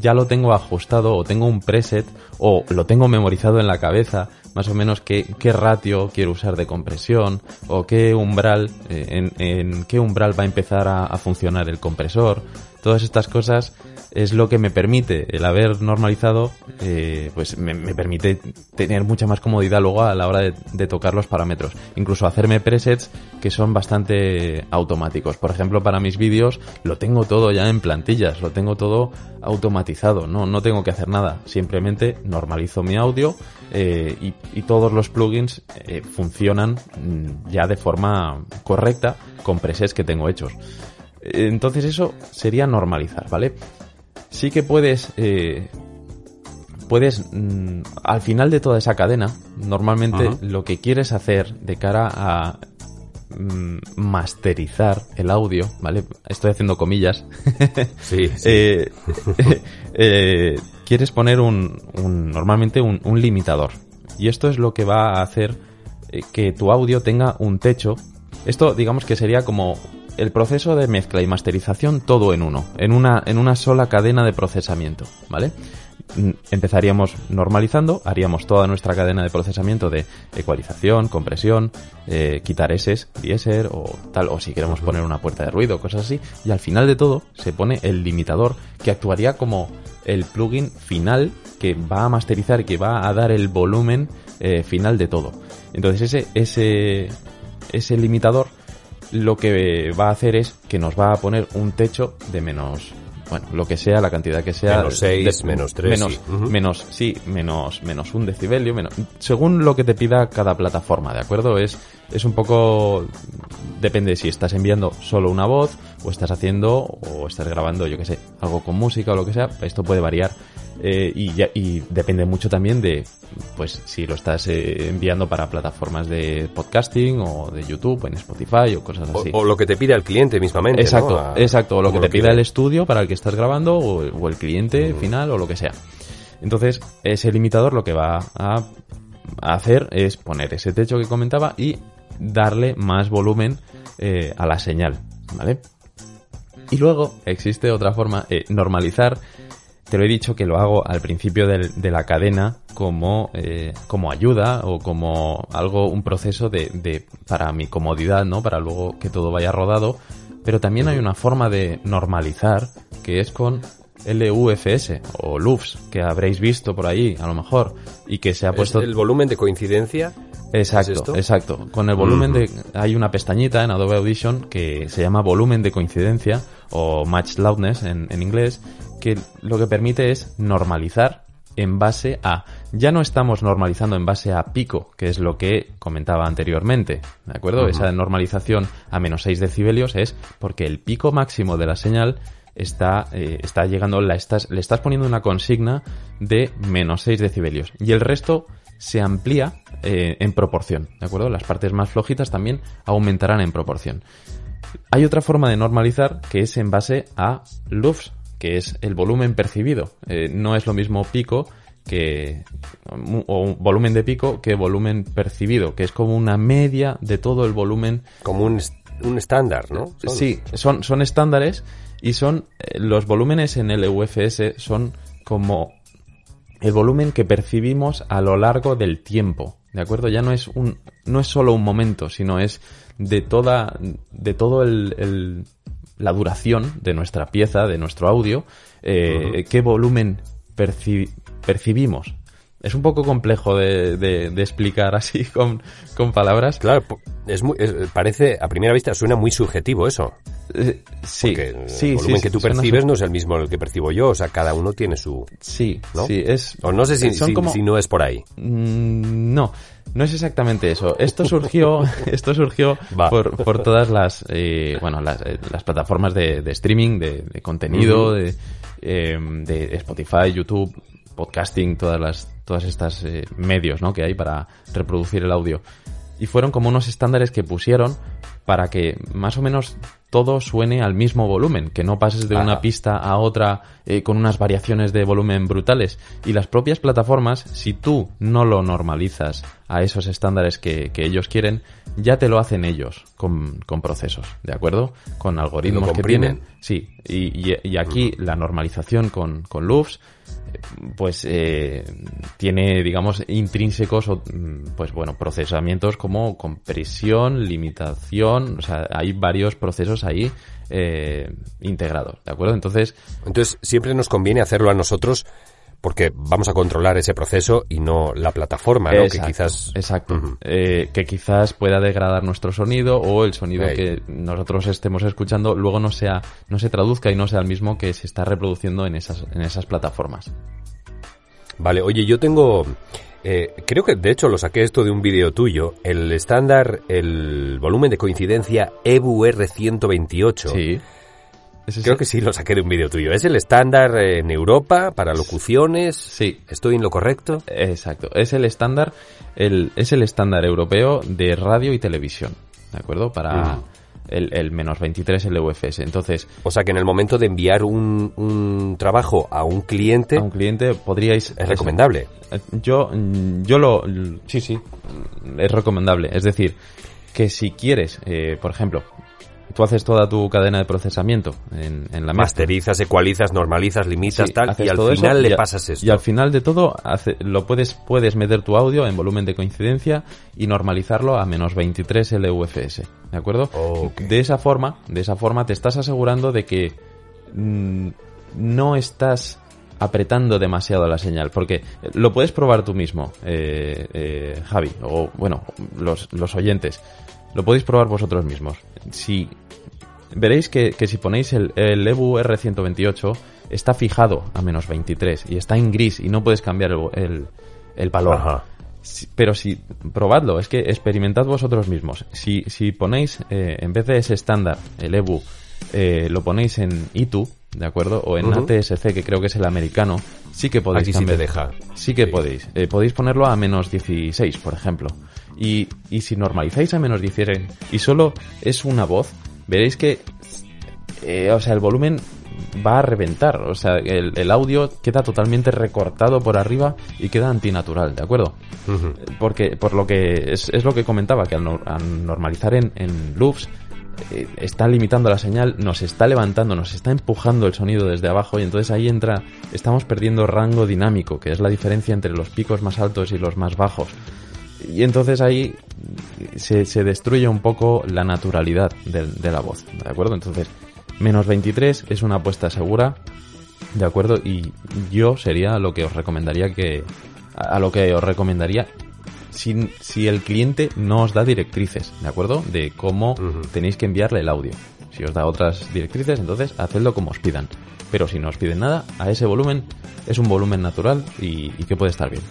ya lo tengo ajustado o tengo un preset o lo tengo memorizado en la cabeza, más o menos qué, qué ratio quiero usar de compresión o qué umbral, eh, en, qué umbral va a empezar a, funcionar el compresor. Todas estas cosas es lo que me permite el haber normalizado, eh, pues me, me permite tener mucha más comodidad luego a la hora de, de tocar los parámetros. Incluso hacerme presets que son bastante automáticos. Por ejemplo, para mis vídeos lo tengo todo ya en plantillas, lo tengo todo automatizado, no, no tengo que hacer nada. Simplemente normalizo mi audio eh, y, y todos los plugins eh, funcionan mm, ya de forma correcta con presets que tengo hechos. Eh, Entonces eso sería normalizar, ¿vale? Sí que puedes, eh, puedes, mm, al final de toda esa cadena, normalmente Ajá. lo que quieres hacer de cara a mm, masterizar el audio, ¿vale? Estoy haciendo comillas. Sí, sí. Eh, eh, quieres poner un, normalmente un, limitador. Y esto es lo que va a hacer eh, que tu audio tenga un techo. Esto, digamos que sería como el proceso de mezcla y masterización todo en uno, en una, en una sola cadena de procesamiento, ¿vale? Mm, Empezaríamos normalizando, haríamos toda nuestra cadena de procesamiento de ecualización, compresión, eh, quitar S, diéser o tal, o si queremos poner una puerta de ruido, cosas así, y al final de todo se pone el limitador, que actuaría como el plugin final que va a masterizar, que va a dar el volumen eh, final de todo. Entonces ese, ese, ese limitador lo que va a hacer es que nos va a poner un techo de menos bueno, lo que sea, la cantidad que sea. Menos 6, menos 3. Menos, sí. menos, sí, menos, menos un decibelio, menos, según lo que te pida cada plataforma, ¿de acuerdo? Es, es un poco, depende si estás enviando solo una voz, o estás haciendo, o estás grabando, yo que sé, algo con música o lo que sea, esto puede variar. Eh, y, ya, y depende mucho también de, pues, si lo estás eh, enviando para plataformas de podcasting o de YouTube, en Spotify o cosas así. O, o lo que te pide el cliente mismamente. Exacto, ¿no? A- exacto. O lo que te pida el estudio para el que estás grabando o, o el cliente final o lo que sea. Entonces, ese limitador lo que va a hacer es poner ese techo que comentaba y darle más volumen eh, a la señal, ¿vale? Y luego existe otra forma, eh, normalizar. Te lo he dicho que lo hago al principio de la cadena como, eh, como ayuda o como algo, un proceso de, de, para mi comodidad, ¿no? Para luego que todo vaya rodado. Pero también hay una forma de normalizar que es con LUFS o LUFS, que habréis visto por ahí, a lo mejor, y que se ha ¿Es puesto... el volumen de coincidencia. Exacto, exacto. Con el volumen de... Hay una pestañita en Adobe Audition que se llama volumen de coincidencia o match loudness en, en inglés, que lo que permite es normalizar en base a... Ya no estamos normalizando en base a pico, que es lo que comentaba anteriormente, ¿de acuerdo? Esa normalización a menos 6 decibelios es porque el pico máximo de la señal está, eh, está llegando, la estás, le estás poniendo una consigna de menos 6 decibelios. Y el resto se amplía eh, en proporción, ¿de acuerdo? Las partes más flojitas también aumentarán en proporción. Hay otra forma de normalizar que es en base a LUFS, que es el volumen percibido. Eh, no es lo mismo pico que o volumen de pico que volumen percibido, que es como una media de todo el volumen Como un, un estándar, ¿no? Son- Sí, son, son estándares y son eh, los volúmenes en LUFS son como el volumen que percibimos a lo largo del tiempo, ¿de acuerdo? Ya no es un no es solo un momento, sino es de toda de todo el, el- la duración de nuestra pieza, de nuestro audio, eh, qué volumen perci- percibimos. Es un poco complejo de, de- de explicar así con, con palabras. Claro, es muy, es- parece, a primera vista suena muy subjetivo eso. Eh, sí, Porque el sí, volumen sí, que tú percibes no es el mismo el que percibo yo, o sea, cada uno tiene su... Sí, ¿no? sí, es... O no sé si, si- como- si no es por ahí. Mm, No, no es exactamente eso. Esto surgió, esto surgió por, por todas las, eh, bueno, las, eh, las plataformas de, de streaming, de, de contenido, eh, de Spotify, YouTube, podcasting, todas las, todas estas eh, medios, ¿no? Que hay para reproducir el audio. Y fueron como unos estándares que pusieron para que más o menos todo suene al mismo volumen, que no pases de una pista a otra eh, con unas variaciones de volumen brutales. Y las propias plataformas, si tú no lo normalizas a esos estándares que, que ellos quieren, ya te lo hacen ellos con, con procesos, ¿de acuerdo? Con algoritmos que tienen. Sí, y, y- y aquí la normalización con, con loops, pues eh, tiene, digamos, intrínsecos, o, mm, pues bueno, procesamientos como compresión, limitación, o sea, hay varios procesos ahí eh, integrados, ¿de acuerdo? Entonces, Entonces, siempre nos conviene hacerlo a nosotros porque vamos a controlar ese proceso y no la plataforma, ¿no? Exacto, que quizás... exacto. Eh, que quizás pueda degradar nuestro sonido o el sonido que nosotros estemos escuchando luego no sea no se traduzca y no sea el mismo que se está reproduciendo en esas en esas plataformas. Vale, oye, yo tengo... eh, creo que de hecho lo saqué esto de un vídeo tuyo. El estándar, el volumen de coincidencia E EBU R128. Sí. Creo que sí lo saqué de un vídeo tuyo. Es el estándar en Europa para locuciones. Sí. ¿Estoy en lo correcto? Exacto. Es el estándar el es el estándar europeo de radio y televisión, ¿de acuerdo? Para Mm. el, el menos 23 LUFS. Entonces, O sea que en el momento de enviar un, un trabajo a un cliente a un cliente podríais es recomendable. Yo, yo lo, sí, sí, es recomendable. Es decir, que si quieres, eh, por ejemplo, tú haces toda tu cadena de procesamiento en, en la mezcla. Masterizas, ecualizas, normalizas, limitas, Sí, tal, y al eso final le y a- pasas esto. Y al final de todo, hace- lo puedes, puedes meter tu audio en volumen de coincidencia y normalizarlo a menos 23 LUFS, ¿de acuerdo? De esa forma, de esa forma te estás asegurando de que mm, no estás apretando demasiado la señal, porque lo puedes probar tú mismo, eh, eh, Javi, o bueno, los, los oyentes, lo podéis probar vosotros mismos. Si veréis que, que si ponéis el, el EBU R128 está fijado a menos 23 y está en gris y no puedes cambiar el, el, el valor. Ajá. Si- Pero si, probadlo, es que experimentad vosotros mismos. Si, si ponéis, eh, en vez de ese estándar, el EBU, eh, lo ponéis en ITU, ¿de acuerdo? O en. ATSC, que creo que es el americano, sí que podéis Aquí sí te deja. Sí que Sí. podéis. Eh, podéis ponerlo a menos 16, por ejemplo. Y, y si normalizáis a menos 16 y solo es una voz, veréis que, eh, o sea, el volumen va a reventar. O sea, el, el audio queda totalmente recortado por arriba y queda antinatural, ¿de acuerdo? Porque, por lo que, es, es lo que comentaba, que al normalizar en, en loops, eh, está limitando la señal, nos está levantando, nos está empujando el sonido desde abajo y entonces ahí entra, estamos perdiendo rango dinámico, que es la diferencia entre los picos más altos y los más bajos. Y entonces ahí se, se destruye un poco la naturalidad de, de la voz, ¿de acuerdo? Entonces, menos 23 es una apuesta segura, ¿de acuerdo? Y yo sería lo que os recomendaría que, a lo que os recomendaría si, si el cliente no os da directrices, ¿de acuerdo? De cómo tenéis que enviarle el audio. Si os da otras directrices, entonces hacedlo como os pidan. Pero si no os piden nada, a ese volumen es un volumen natural y, y que puede estar bien.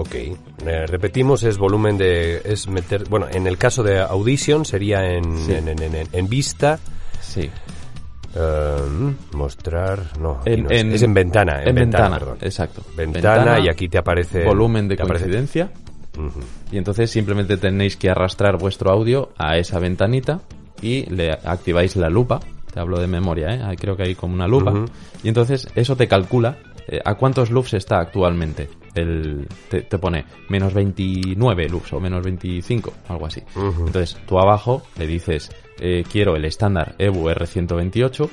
Ok. Eh, repetimos, es volumen de... Es meter... Bueno, en el caso de Audition sería en, Sí. en, en- en- en vista... Sí. eh, mostrar... No, es, en- es en ventana. En, En ventana, perdón. exacto. Ventana, y aquí te aparece... volumen de aparece- coincidencia. Ujú. Y entonces simplemente tenéis que arrastrar vuestro audio a esa ventanita y le activáis la lupa. Te hablo de memoria, ¿eh? Ahí Creo que hay como una lupa. Y entonces eso te calcula eh, a cuántos loops está actualmente. El, te, te pone menos 29 loops o menos 25, algo así. Entonces tú abajo le dices, eh, quiero el estándar EBU R128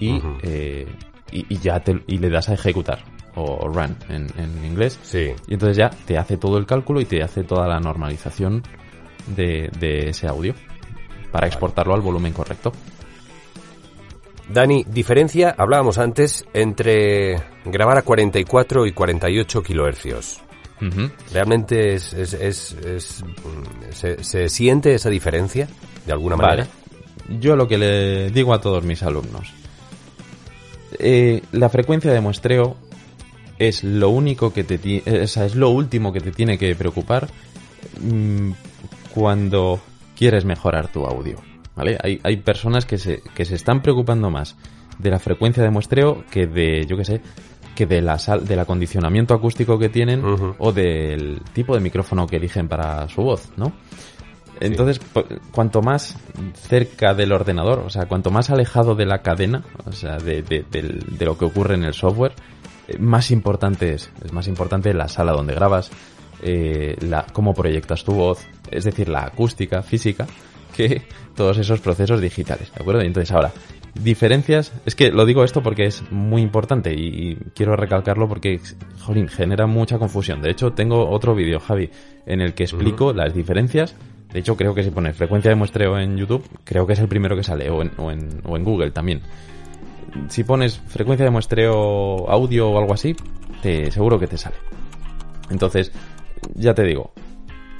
y, eh, y, y ya te, y le das a ejecutar o run en, en inglés. Sí. Y entonces ya te hace todo el cálculo y te hace toda la normalización de, de ese audio para exportarlo al volumen correcto. Dani, diferencia, hablábamos antes, entre grabar a 44 y 48 kilohercios. ¿Realmente es, es, es- es, mm, se, se siente esa diferencia de alguna manera? Vale. Yo lo que le digo a todos mis alumnos. eh, la frecuencia de muestreo es lo único que te eh, o sea, es lo último que te tiene que preocupar mm, cuando quieres mejorar tu audio. ¿Vale? Hay, hay personas que se, que se están preocupando más de la frecuencia de muestreo que de, yo qué sé, que de la sal, del acondicionamiento acústico que tienen o del tipo de micrófono que eligen para su voz, ¿no? Entonces, cuanto más cerca del ordenador, o sea, cuanto más alejado de la cadena, o sea, de, de- del- de lo que ocurre en el software, eh, más importante es. Es más importante la sala donde grabas, eh, la, cómo proyectas tu voz, es decir, la acústica física, que todos esos procesos digitales, ¿de acuerdo? Y entonces ahora, diferencias, es que lo digo esto porque es muy importante y, y quiero recalcarlo porque, jolín, genera mucha confusión. De hecho, tengo otro vídeo, Javi, en el que explico las diferencias. De hecho, creo que si pones frecuencia de muestreo en YouTube, creo que es el primero que sale, o en, o en, o en Google también. Si pones frecuencia de muestreo audio o algo así, te, seguro que te sale. Entonces, ya te digo,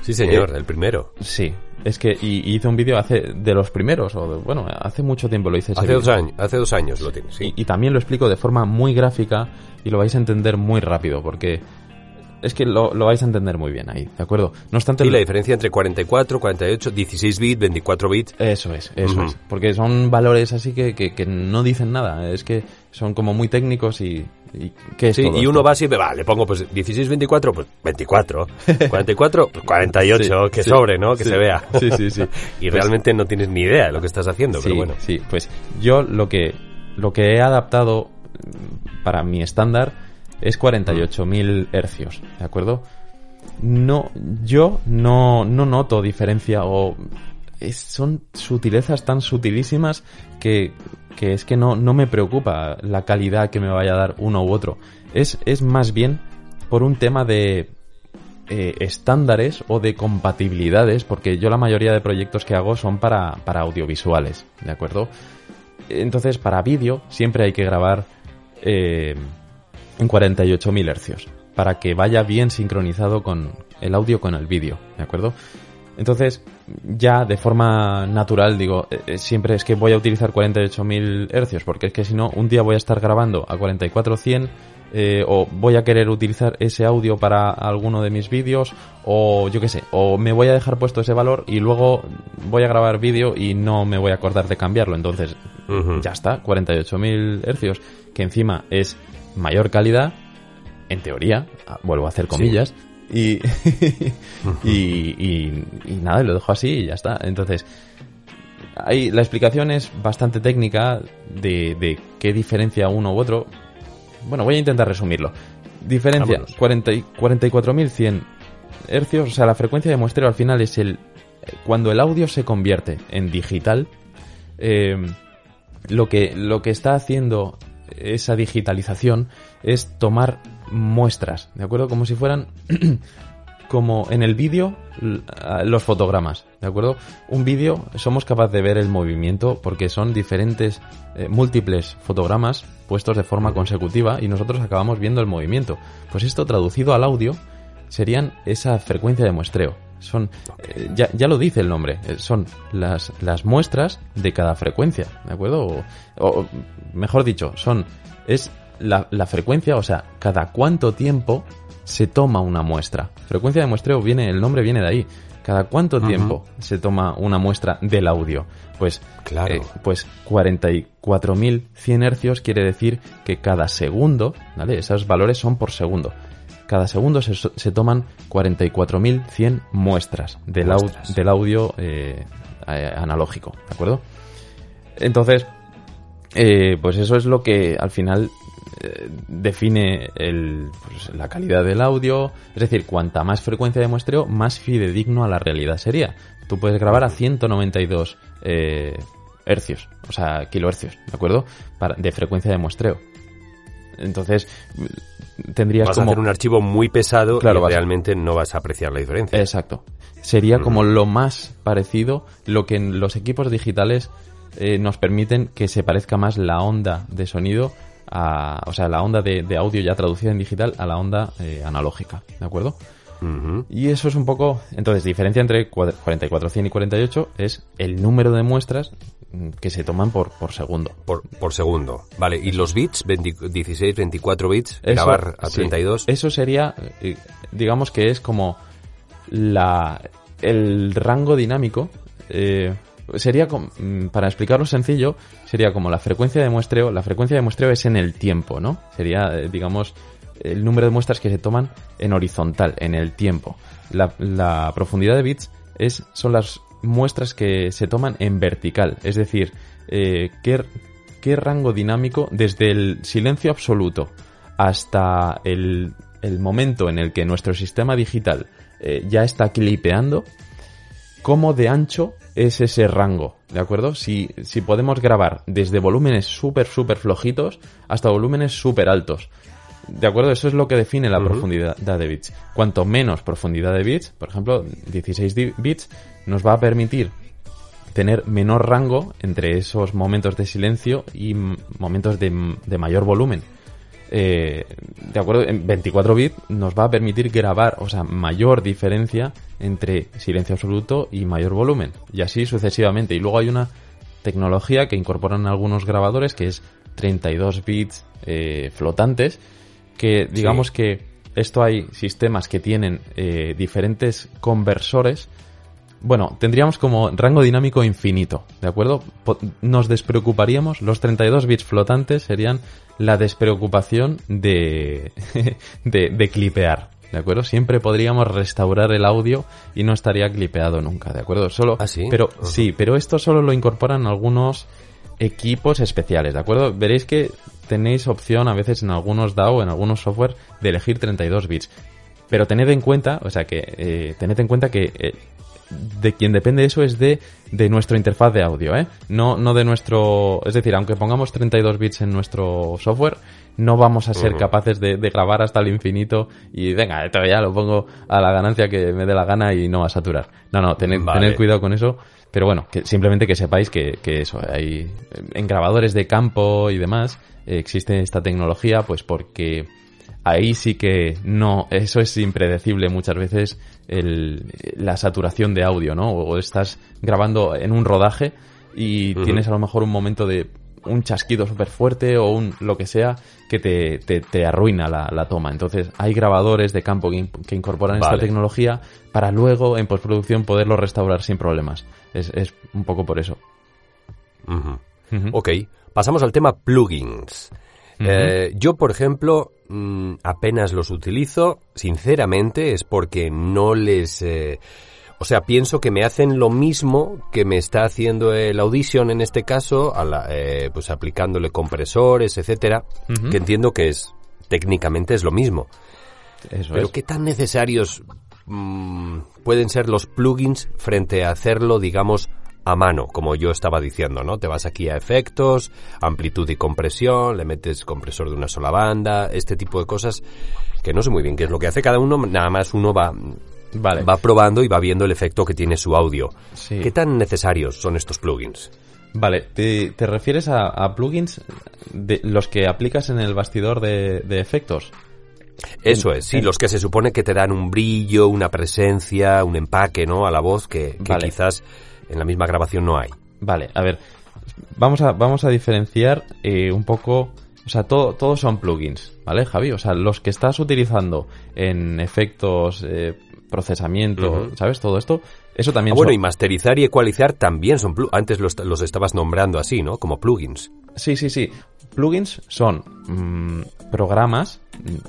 Sí, señor, el primero. sí, es que y, y hice un vídeo hace de los primeros, o de- bueno, hace mucho tiempo lo hice. ese Hace dos años, hace dos años lo tienes, sí. Y, y también lo explico de forma muy gráfica y lo vais a entender muy rápido, porque es que lo, lo vais a entender muy bien ahí, ¿de acuerdo? No obstante, Y la diferencia entre 44, 48, 16 bits, 24 bits. Eso es, eso Ujú. es. Porque son valores así que, que, que no dicen nada. Es que son como muy técnicos y... y ¿Qué es Sí, todo y esto? uno va así, va, le pongo pues 16, 24, pues 24. 44, pues 48, Sí, que sí, sobre, ¿no? Que sí. se vea. Sí, sí, sí. y Pues- realmente no tienes ni idea de lo que estás haciendo, Sí, pero bueno. sí, pues yo lo que, lo que he adaptado para mi estándar es 48.000 hercios, ¿de acuerdo? No, yo no, no noto diferencia o es- son sutilezas tan sutilísimas que, que es que no, no me preocupa la calidad que me vaya a dar uno u otro. Es, es más bien por un tema de eh, estándares o de compatibilidades, porque yo la mayoría de proyectos que hago son para, para audiovisuales, ¿de acuerdo? Entonces, para vídeo siempre hay que grabar eh, en 48.000 hercios para que vaya bien sincronizado con el audio con el vídeo, ¿de acuerdo? Entonces, ya de forma natural digo, eh, eh, siempre es que voy a utilizar 48.000 hercios, porque es que si no, un día voy a estar grabando a 44.100 eh, o voy a querer utilizar ese audio para alguno de mis vídeos, o yo qué sé, o me voy a dejar puesto ese valor y luego voy a grabar vídeo y no me voy a acordar de cambiarlo. Entonces, ya está, 48.000 hercios, que encima es mayor calidad, en teoría, ah, vuelvo a hacer comillas, y, y, y, nada, lo dejo así y ya está. Entonces, ahí la explicación es bastante técnica de, de qué diferencia uno u otro. Bueno, voy a intentar resumirlo. Diferencia 44.100 hercios, o sea, la frecuencia de muestreo al final es el... Cuando el audio se convierte en digital, eh, lo, que, lo que está haciendo esa digitalización es tomar muestras, ¿de acuerdo? Como si fueran como en el vídeo los fotogramas, ¿de acuerdo? Un vídeo somos capaces de ver el movimiento porque son diferentes, eh, múltiples fotogramas puestos de forma consecutiva y nosotros acabamos viendo el movimiento. Pues esto traducido al audio serían esa frecuencia de muestreo. Son, eh, ya, ya, lo dice el nombre, eh, son las, las muestras de cada frecuencia, ¿de acuerdo? o mejor dicho, son, es la, la, frecuencia, o sea, cada cuánto tiempo se toma una muestra. Frecuencia de muestreo viene, el nombre viene de ahí. ¿Cada cuánto tiempo se toma una muestra del audio? Pues, claro. Eh, pues 44.100 hercios quiere decir que cada segundo, ¿vale? Esos valores son por segundo. Cada segundo se, se toman 44.100 muestras del, del audio eh, analógico, ¿de acuerdo? Entonces, eh, pues eso es lo que al final eh, define el, pues, la calidad del audio. Es decir, cuanta más frecuencia de muestreo, más fidedigno a la realidad sería. Tú puedes grabar a 192 eh, hercios, o sea, kilohercios, ¿de acuerdo? Para, de frecuencia de muestreo. Entonces, tendrías vas como... a hacer un archivo muy pesado y realmente no vas a apreciar la diferencia. Exacto. Sería como lo más parecido, lo que en los equipos digitales eh, nos permiten que se parezca más la onda de sonido o sea, la onda de, audio ya traducida en digital a la onda eh, analógica, ¿de acuerdo? Y eso es un poco, entonces, diferencia entre 4400 y 48 es el número de muestras mm, que se toman por, por segundo. Por, por segundo. Vale, ¿y los bits? 16, 24 bits, grabar a 32. Eso sería, eh, digamos que es como la, el rango dinámico eh, sería, mm, para explicarlo sencillo, sería como la frecuencia de muestreo. La frecuencia de muestreo es en el tiempo, ¿no? Sería, eh, digamos, el número de muestras que se toman en horizontal, en el tiempo. La, profundidad de bits es, son las muestras que se toman en vertical, es decir, eh, qué, qué, rango dinámico desde el silencio absoluto hasta el, el, momento en el que nuestro sistema digital eh, ya está clipeando, cómo de ancho es ese rango, ¿de acuerdo? Si, si podemos grabar desde volúmenes súper, súper flojitos hasta volúmenes súper altos. ¿De acuerdo? Eso es lo que define la profundidad de bits. Cuanto menos profundidad de bits, por ejemplo, 16 bits, nos va a permitir tener menor rango entre esos momentos de silencio y momentos de, de mayor volumen. Eh, de acuerdo, en 24 bits nos va a permitir grabar, o sea, mayor diferencia entre silencio absoluto y mayor volumen. Y así sucesivamente. Y luego hay una tecnología que incorporan algunos grabadores que es 32 bits eh, flotantes, que digamos que esto hay sistemas que tienen eh, diferentes conversores bueno, tendríamos como rango dinámico infinito, ¿de acuerdo? Nos despreocuparíamos, los 32 bits flotantes serían la despreocupación de, de, clipear, ¿de acuerdo? Siempre podríamos restaurar el audio y no estaría clipeado nunca, ¿de acuerdo? Solo, ¿Ah, sí? Pero, sí, pero esto solo lo incorporan algunos equipos especiales, ¿de acuerdo? Veréis que tenéis opción a veces en algunos DAO, en algunos software, de elegir 32 bits. Pero tened en cuenta, o sea que, eh, tened en cuenta que eh, de quien depende eso es de, de nuestra interfaz de audio, ¿eh? No, no de nuestro... Es decir, aunque pongamos 32 bits en nuestro software, no vamos a ser capaces de, grabar hasta el infinito y venga, esto ya lo pongo a la ganancia que me dé la gana y no va a saturar. No, no, tened, cuidado con eso. Pero bueno, que simplemente que sepáis que, que eso, hay en grabadores de campo y demás, eh, existe esta tecnología, pues porque ahí sí que no, eso es impredecible muchas veces el, la saturación de audio, ¿no? O estás grabando en un rodaje y tienes a lo mejor un momento de un chasquido súper fuerte o un lo que sea que te, te, arruina la, toma. Entonces hay grabadores de campo que, incorporan esta tecnología para luego en postproducción poderlo restaurar sin problemas. Es, es un poco por eso. Ok, pasamos al tema plugins. Eh, yo, por ejemplo, mm, apenas los utilizo, sinceramente, es porque no les... Eh, o sea, pienso que me hacen lo mismo que me está haciendo el Audition en este caso, eh, pues aplicándole compresores, etcétera, que entiendo que es técnicamente es lo mismo. Pero qué tan necesarios mm, pueden ser los plugins frente a hacerlo, digamos, a mano, como yo estaba diciendo, ¿no? Te vas aquí a efectos, amplitud y compresión, le metes compresor de una sola banda, este tipo de cosas que no sé muy bien qué es lo que hace cada uno, nada más uno va Vale. Va probando y va viendo el efecto que tiene su audio. ¿Qué tan necesarios son estos plugins? Vale, ¿te, refieres a, plugins de los que aplicas en el bastidor de, efectos? Eso es, sí, los que se supone que te dan un brillo, una presencia, un empaque, ¿no? A la voz que, quizás en la misma grabación no hay. Vale, a ver, vamos a, vamos a diferenciar eh, un poco, o sea, todo, todos son plugins, ¿vale, Javi? O sea, los que estás utilizando en efectos eh, procesamiento, ¿sabes? Todo esto, eso también... Ah, bueno, y masterizar y ecualizar también son... Antes los, los, estabas nombrando así, ¿no? Como plugins. Sí, sí, sí. Plugins son mm, programas,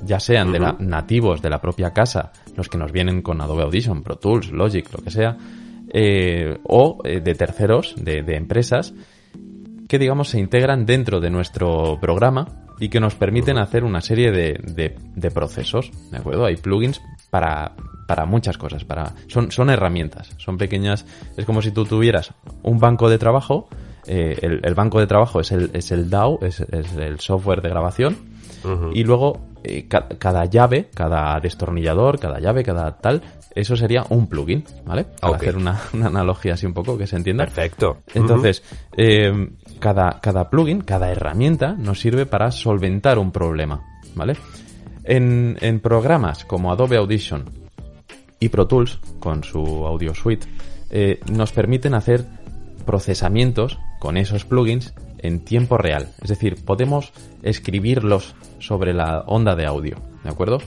ya sean de la, nativos de la propia casa, los que nos vienen con Adobe Audition, Pro Tools, Logic, lo que sea, eh, o eh, de terceros, de, de empresas, que digamos se integran dentro de nuestro programa y que nos permiten hacer una serie de, de, procesos, ¿de acuerdo? Hay plugins para, para muchas cosas, para, son, son herramientas, son pequeñas, es como si tú tuvieras un banco de trabajo, eh, el, banco de trabajo es el, es el DAW, es, el software de grabación, y luego eh, cada llave, cada destornillador, cada llave, cada tal, eso sería un plugin, ¿vale? Para hacer una, analogía así un poco que se entienda. Perfecto. Entonces, eh, cada, cada plugin, cada herramienta nos sirve para solventar un problema, ¿vale? En, programas como Adobe Audition y Pro Tools, con su Audio Suite, eh, nos permiten hacer procesamientos con esos plugins en tiempo real. Es decir, podemos escribirlos sobre la onda de audio, ¿de acuerdo?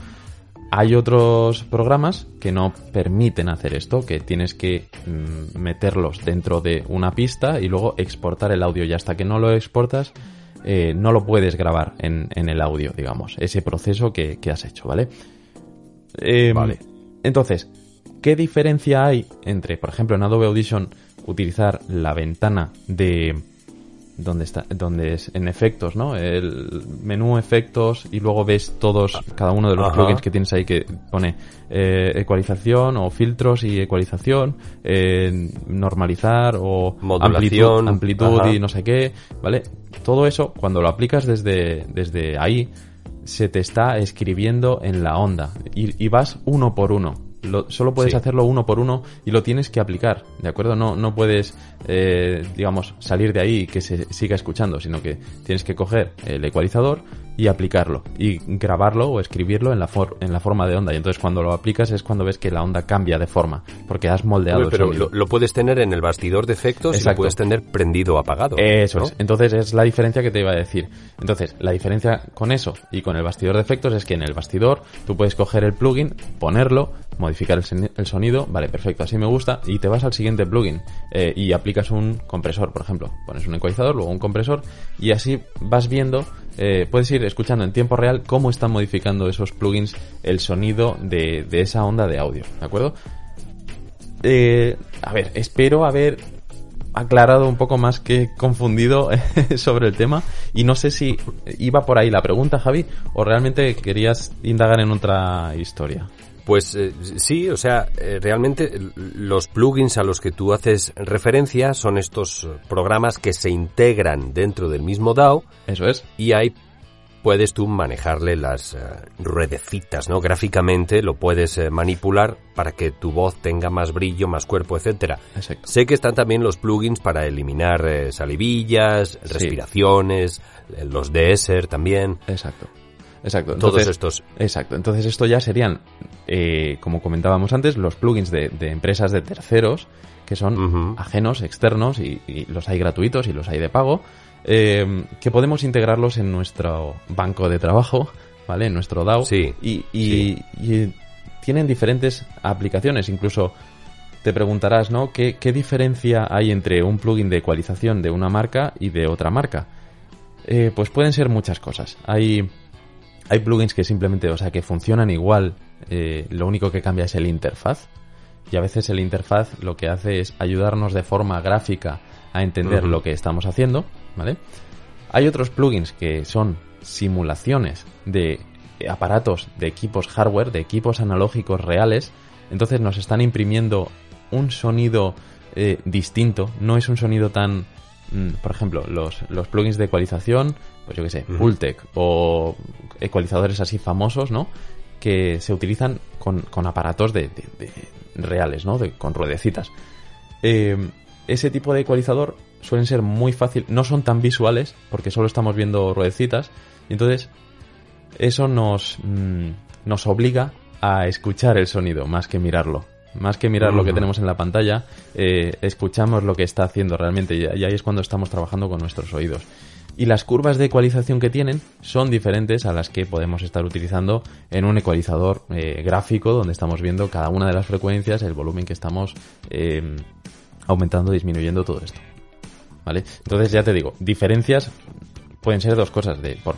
Hay otros programas que no permiten hacer esto, que tienes que mm, meterlos dentro de una pista y luego exportar el audio y hasta que no lo exportas eh, no lo puedes grabar en, el audio, digamos, ese proceso que, has hecho, ¿vale? Em, vale. Entonces, ¿qué diferencia hay entre, por ejemplo, en Adobe Audition utilizar la ventana de donde está donde es en efectos no el menú efectos y luego ves todos cada uno de los plugins que tienes ahí que pone eh, ecualización o filtros y ecualización eh, normalizar o amplitud, amplitud y no sé qué vale todo eso cuando lo aplicas desde desde ahí se te está escribiendo en la onda y, y vas uno por uno solo puedes hacerlo uno por uno y lo tienes que aplicar, ¿de acuerdo? No, no puedes, eh, digamos, salir de ahí y que se siga escuchando, sino que tienes que coger el ecualizador y aplicarlo y grabarlo o escribirlo en la, en la forma de onda. Y entonces cuando lo aplicas es cuando ves que la onda cambia de forma, porque has moldeado Pero lo, puedes tener en el bastidor de efectos y lo puedes tener prendido o apagado. Eso es. Entonces es la diferencia que te iba a decir. Entonces, la diferencia con eso y con el bastidor de efectos es que en el bastidor tú puedes coger el plugin, ponerlo, modificar el, sonido, vale, perfecto, así me gusta, y te vas al siguiente plugin eh, y aplicas un compresor, por ejemplo. Pones un ecualizador, luego un compresor, y así vas viendo eh, puedes ir escuchando en tiempo real cómo están modificando esos plugins el sonido de, esa onda de audio, ¿de acuerdo? Eh, a ver, espero haber aclarado un poco más que confundido sobre el tema y no sé si iba por ahí la pregunta, Javi, o realmente querías indagar en otra historia. Pues eh, sí, o sea, eh, realmente los plugins a los que tú haces referencia son estos programas que se integran dentro del mismo DAO. Eso es. Y ahí puedes tú manejarle las uh, ruedecitas, ¿no? Gráficamente lo puedes manipular para que tu voz tenga más brillo, más cuerpo, etcétera. Sé que están también los plugins para eliminar salivillas, respiraciones, los Deezer también. Exacto. Exacto. Todos estos. Exacto. Entonces esto ya serían, eh, como comentábamos antes, los plugins de, de empresas de terceros que son ajenos, externos y, y los hay gratuitos y los hay de pago, eh, que podemos integrarlos en nuestro banco de trabajo, ¿vale? En nuestro DAO. Sí, Y, y- y tienen diferentes aplicaciones, incluso te preguntarás, ¿no? ¿Qué, qué diferencia hay entre un plugin de ecualización de una marca y de otra marca? Eh, pues pueden ser muchas cosas. Hay, hay plugins que simplemente, o sea, que funcionan igual, eh, lo único que cambia es el interfaz. Y a veces el interfaz lo que hace es ayudarnos de forma gráfica a entender lo que estamos haciendo, ¿vale? Hay otros plugins que son simulaciones de aparatos, de equipos hardware, de equipos analógicos reales. Entonces nos están imprimiendo un sonido eh, distinto. No es un sonido tan... mm, Por ejemplo, los, los plugins de ecualización, pues yo qué sé. Pultec o ecualizadores así famosos, ¿no? Que se utilizan con, con aparatos de, de- de reales, ¿no? De, con ruedecitas. Eh, ese tipo de ecualizador suelen ser muy fácil, no son tan visuales porque solo estamos viendo ruedecitas y entonces eso nos, mm, nos obliga a escuchar el sonido más que mirarlo. Más que mirar lo que tenemos en la pantalla, eh, escuchamos lo que está haciendo realmente y, y ahí es cuando estamos trabajando con nuestros oídos. Y las curvas de ecualización que tienen son diferentes a las que podemos estar utilizando en un ecualizador eh, gráfico donde estamos viendo cada una de las frecuencias, el volumen que estamos eh, aumentando, disminuyendo todo esto. ¿Vale? Entonces ya te digo, diferencias pueden ser dos cosas, de por,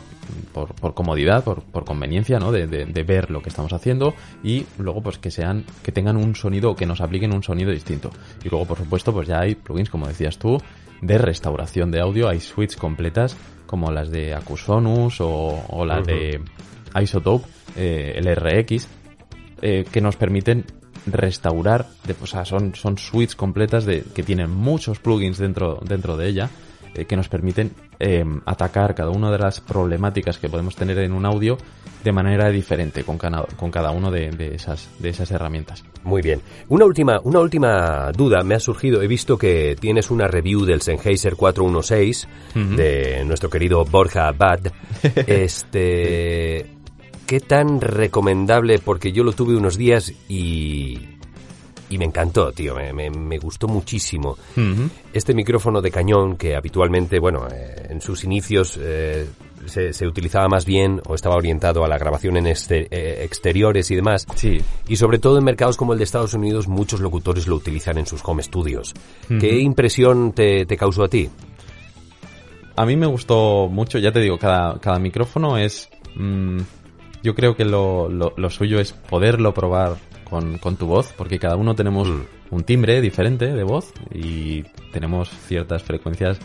por, por comodidad, por, por conveniencia, ¿no? De, de- de ver lo que estamos haciendo y luego pues que sean, que tengan un sonido, que nos apliquen un sonido distinto. Y luego, por supuesto, pues ya hay plugins, como decías tú, de restauración de audio, hay suites completas como las de Acusonus o, o la de Isotope, eh, el RX, eh, que nos permiten restaurar, de, o sea, son, son suites completas de, que tienen muchos plugins dentro, dentro de ella, eh, que nos permiten eh, atacar cada una de las problemáticas que podemos tener en un audio de manera diferente con cada, con cada uno de, de esas, de esas herramientas. Muy bien. Una última, una última duda me ha surgido. He visto que tienes una review del Sennheiser 416 de nuestro querido Borja Bad. Este, ¿qué tan recomendable? Porque yo lo tuve unos días y y me encantó, tío. Me, me- me gustó muchísimo. Este micrófono de cañón que habitualmente, bueno, eh, en sus inicios eh, se, se utilizaba más bien o estaba orientado a la grabación en eh, exteriores y demás. Sí. Y sobre todo en mercados como el de Estados Unidos, muchos locutores lo utilizan en sus home studios. ¿Qué impresión te, te causó a ti? A mí me gustó mucho, ya te digo, cada, cada micrófono es... mm, yo creo que lo, lo, lo suyo es poderlo probar con, con tu voz, porque cada uno tenemos Mm. un timbre diferente de voz y tenemos ciertas frecuencias,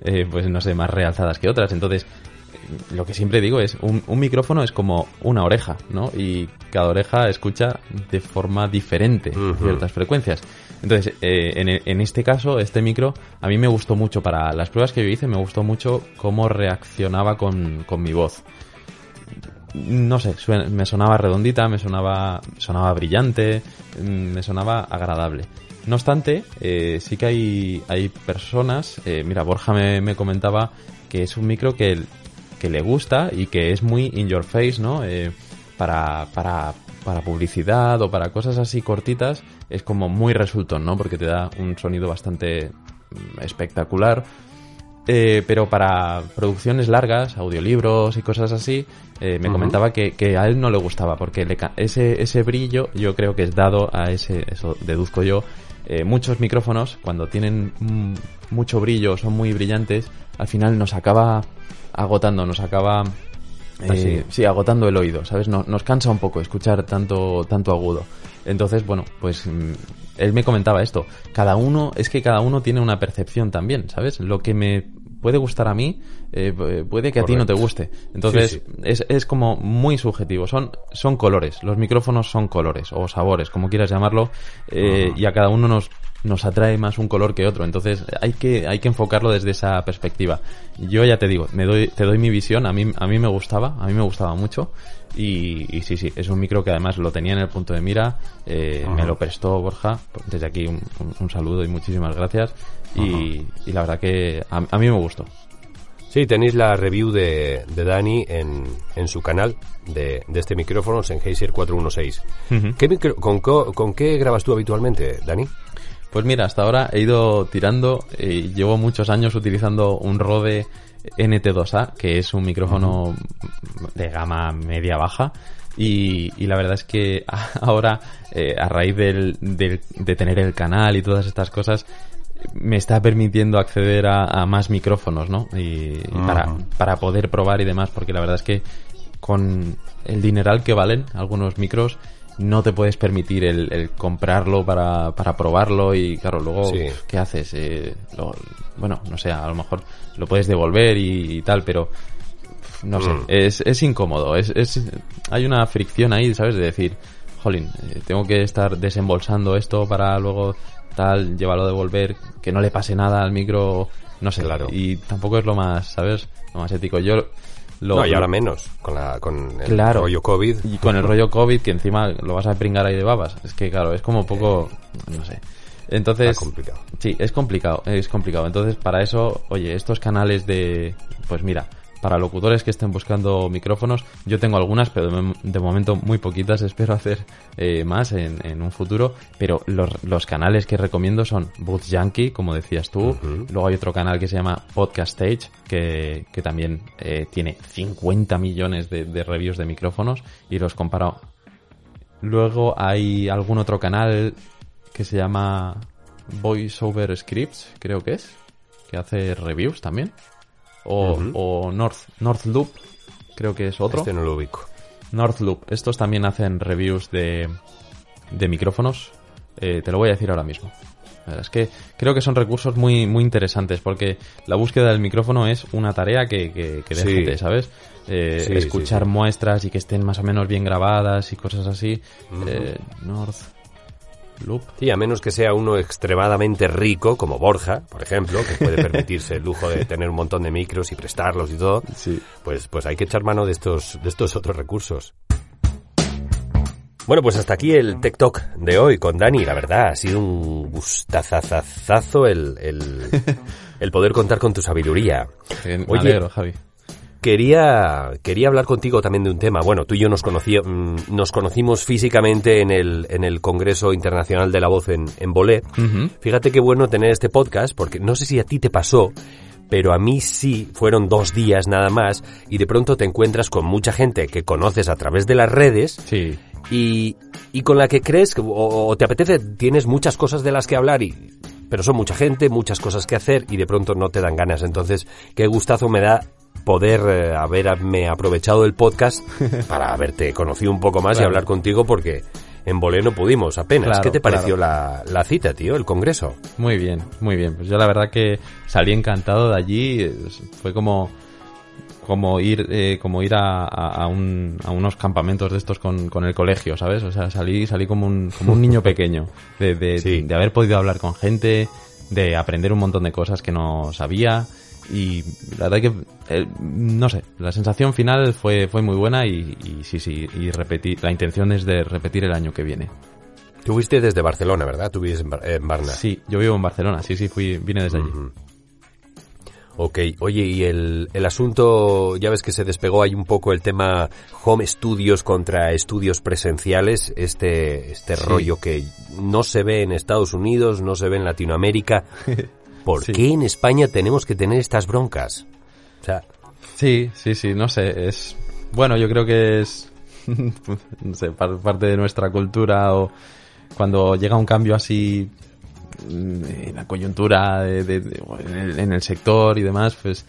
eh, pues no sé, más realzadas que otras. Entonces, eh, lo que siempre digo es, un, un micrófono es como una oreja, ¿no? Y cada oreja escucha de forma diferente ciertas frecuencias. Entonces, eh, en, en este caso, este micro, a mí me gustó mucho para las pruebas que yo hice, me gustó mucho cómo reaccionaba con, con mi voz. No sé, me sonaba redondita, me sonaba, sonaba brillante, mm, me sonaba agradable. No obstante, eh, sí que hay, hay personas, eh, mira, Borja me, me comentaba que es un micro que, que le gusta y que es muy in your face, ¿no? Eh, para, para, para publicidad o para cosas así cortitas es como muy resultón, ¿no? Porque te da un sonido bastante mm, espectacular. Eh, pero para producciones largas, audiolibros y cosas así, eh, me comentaba que, que a él no le gustaba, porque le ca- ese, ese brillo yo creo que es dado a ese, eso deduzco yo, eh, muchos micrófonos cuando tienen mm, mucho brillo, son muy brillantes, al final nos acaba agotando, nos acaba... eh, sí? agotando el oído, ¿sabes? No- nos cansa un poco escuchar tanto, tanto agudo. Entonces, bueno, pues mm, él me comentaba esto. Cada uno, es que cada uno tiene una percepción también, ¿sabes? Lo que me puede gustar a mí, eh, pu- puede que a ti no te guste. Entonces, Sí, Es, es como muy subjetivo. Son, son colores. Los micrófonos son colores o sabores, como quieras llamarlo. eh, Y a cada uno nos, nos atrae más un color que otro. Entonces, hay que, hay que enfocarlo desde esa perspectiva. Yo ya te digo, me doy, te doy mi visión. A mí, a mí me gustaba, a mí me gustaba mucho. Y, y sí, sí, es un micro que además lo tenía en el punto de mira. eh, Me lo prestó Borja. Desde aquí un, un- un saludo y muchísimas gracias. Y, y la verdad que a, a mí me gustó. Sí, tenéis la review de, de Dani en, en su canal de, de este micrófono Sennheiser 416. ¿Qué micro- con, co- ¿Con qué grabas tú habitualmente, Dani? Pues mira, hasta ahora he ido tirando, eh, llevo muchos años utilizando un Rode NT2A, que es un micrófono de gama media-baja. Y, y la verdad es que ahora, eh, a raíz del, del- de tener el canal y todas estas cosas, me está permitiendo acceder a, a más micrófonos, ¿no? Y, y para, para poder probar y demás, porque la verdad es que con el dineral que valen algunos micros, no te puedes permitir el, el comprarlo para, para probarlo y claro, luego, Sí. ¿qué haces? Eh, lo- bueno, no sé, a lo mejor lo puedes devolver y, y tal, pero no sé, Mm. es, es incómodo, es, es, hay una fricción ahí, ¿sabes? De decir, jolín, eh, tengo que estar desembolsando esto para luego tal, llevarlo a devolver, que no le pase nada al micro, no sé, Claro. y tampoco es lo más, ¿sabes? Lo más ético. Yo lo, no, y ahora menos, con, la, con el Claro. rollo COVID. y con el rollo COVID, que encima lo vas a pringar ahí de babas. Es que, claro, es como poco. No sé. Entonces. Está complicado. Sí, es complicado, es complicado. Entonces, para eso, oye, estos canales de. Pues mira, para locutores que estén buscando micrófonos, yo tengo algunas, pero de, mom- de momento muy poquitas. Espero hacer eh, más en, en un futuro. Pero los, los canales que recomiendo son Booth Yankee, como decías tú. Luego hay otro canal que se llama Podcast Stage, que, que también eh, tiene 50 millones de, de reviews de micrófonos y los comparo. Luego hay algún otro canal que se llama Voice Over Scripts, creo que es, que hace reviews también. O, o North, North Loop, creo que es otro. Este no lo ubico. North Loop, estos también hacen reviews de, de micrófonos. Eh, te lo voy a decir ahora mismo. La verdad Es que creo que son recursos muy, muy interesantes porque la búsqueda del micrófono es una tarea que, que, que Sí. déjate, ¿sabes? Eh, Sí, escuchar sí, muestras y que estén más o menos bien grabadas y cosas así. Eh, North Loop. Sí, a menos que sea uno extremadamente rico, como Borja, por ejemplo, que puede permitirse el lujo de tener un montón de micros y prestarlos y todo, Sí. pues, pues hay que echar mano de estos, de estos otros recursos. Bueno, pues hasta aquí el Tech Talk de hoy con Dani. La verdad, ha sido un gustazazazazo el, el, el poder contar con tu sabiduría. Oye, alegro, Javi. Quería, quería hablar contigo también de un tema. Bueno, tú y yo nos, conocí, mm, nos conocimos físicamente en el, en el Congreso Internacional de la Voz en, en Bolé. Fíjate qué bueno tener este podcast, porque no sé si a ti te pasó, pero a mí sí, fueron dos días nada más, y de pronto te encuentras con mucha gente que conoces a través de las redes Sí. y, y con la que crees o, o te apetece, tienes muchas cosas de las que hablar y pero son mucha gente, muchas cosas que hacer y de pronto no te dan ganas. Entonces, qué gustazo me da poder eh, haberme aprovechado del podcast para haberte conocido un poco más y hablar contigo porque en Bolé no pudimos apenas. Claro, ¿Qué te pareció claro. la, la cita, tío, el congreso? Muy bien, muy bien. Pues yo la verdad que salí encantado de allí. Fue como como ir eh, como ir a, a, a un- a unos campamentos de estos con, con el colegio, ¿sabes? O sea, salí salí como un, como un niño pequeño de, de, Sí. de haber podido hablar con gente, de aprender un montón de cosas que no sabía y la verdad que eh, no sé, la sensación final fue fue muy buena y, y sí sí y repetir la intención es de repetir el año que viene. Tú fuiste desde Barcelona, ¿verdad? Tú vives en, Bar- en Barna. Sí, yo vivo en Barcelona, sí sí fui vine desde allí. Ok, oye, y el, el asunto, ya ves que se despegó ahí un poco el tema home studios contra estudios presenciales, este, este Sí. rollo que no se ve en Estados Unidos, no se ve en Latinoamérica. ¿Por Sí. qué en España tenemos que tener estas broncas? O sea, Sí, sí, sí, no sé, es... Bueno, yo creo que es, no sé, par- parte de nuestra cultura o cuando llega un cambio así mm, en la coyuntura de, de- de- o en, el, en el sector y demás, pues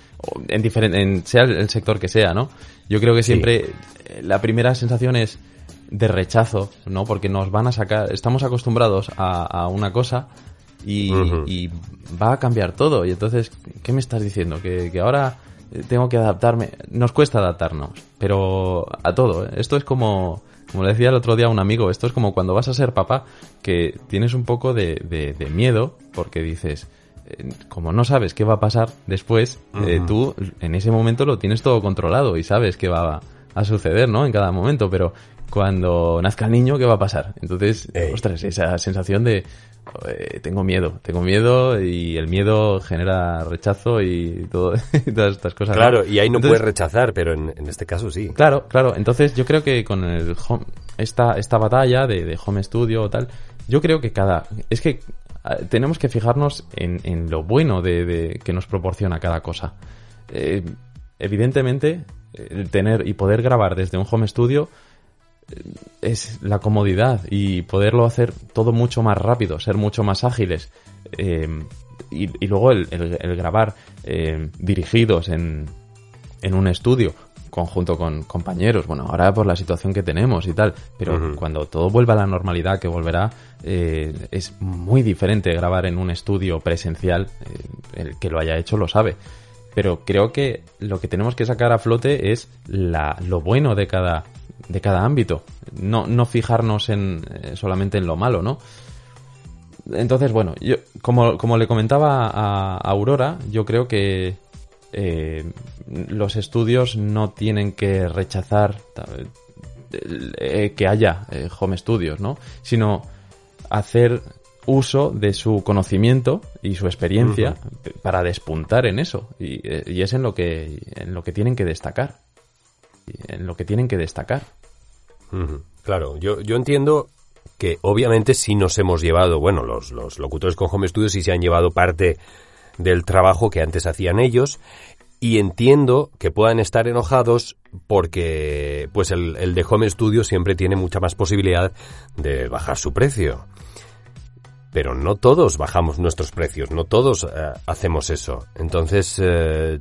en diferente, en, sea el sector que sea, ¿no? Yo creo que siempre eh, la primera sensación es de rechazo, ¿no? Porque nos van a sacar, estamos acostumbrados a, a una cosa y, va a cambiar todo. Y entonces, ¿qué me estás diciendo? Que, que ahora tengo que adaptarme. Nos cuesta adaptarnos, pero a todo. ¿eh? Esto es como, como le decía el otro día a un amigo, esto es como cuando vas a ser papá, que tienes un poco de, de- de miedo porque dices, eh, como no sabes qué va a pasar después, eh, tú en ese momento lo tienes todo controlado y sabes qué va a suceder, ¿no? En cada momento, pero cuando nazca el niño, ¿qué va a pasar? Entonces, Ey. ostras, esa sensación de eh, tengo miedo, tengo miedo y el miedo genera rechazo y, todo, y todas estas cosas. Claro, y ahí no Entonces, puedes rechazar, pero en, en este caso sí. Claro, claro. Entonces yo creo que con el home, esta, esta batalla de, de home studio o tal, yo creo que cada... Es que ah, tenemos que fijarnos en, en lo bueno de, de- que nos proporciona cada cosa. Eh, evidentemente, el tener y poder grabar desde un home studio es la comodidad y poderlo hacer todo mucho más rápido, ser mucho más ágiles. eh, y, y luego el, el- el grabar eh, dirigidos en, en un estudio conjunto con compañeros, bueno, ahora por la situación que tenemos y tal, pero cuando todo vuelva a la normalidad, que volverá, eh, es muy diferente grabar en un estudio presencial, el que lo haya hecho lo sabe. Pero creo que lo que tenemos que sacar a flote es la, lo bueno de cada, de cada ámbito, no, no fijarnos en, eh, solamente en lo malo, ¿no? Entonces, bueno, yo, como, como le comentaba a Aurora, yo creo que eh, los estudios no tienen que rechazar eh, que haya eh, home studios, ¿no? Sino hacer uso de su conocimiento y su experiencia para despuntar en eso. Y, y es en lo que en lo que tienen que destacar. En lo que tienen que destacar. Claro, yo, yo entiendo que obviamente sí nos hemos llevado, bueno, los, los locutores con Home Studio sí se han llevado parte del trabajo que antes hacían ellos y entiendo que puedan estar enojados porque pues el, el de Home Studio siempre tiene mucha más posibilidad de bajar su precio. Pero no todos bajamos nuestros precios, no todos eh, hacemos eso. Entonces, eh,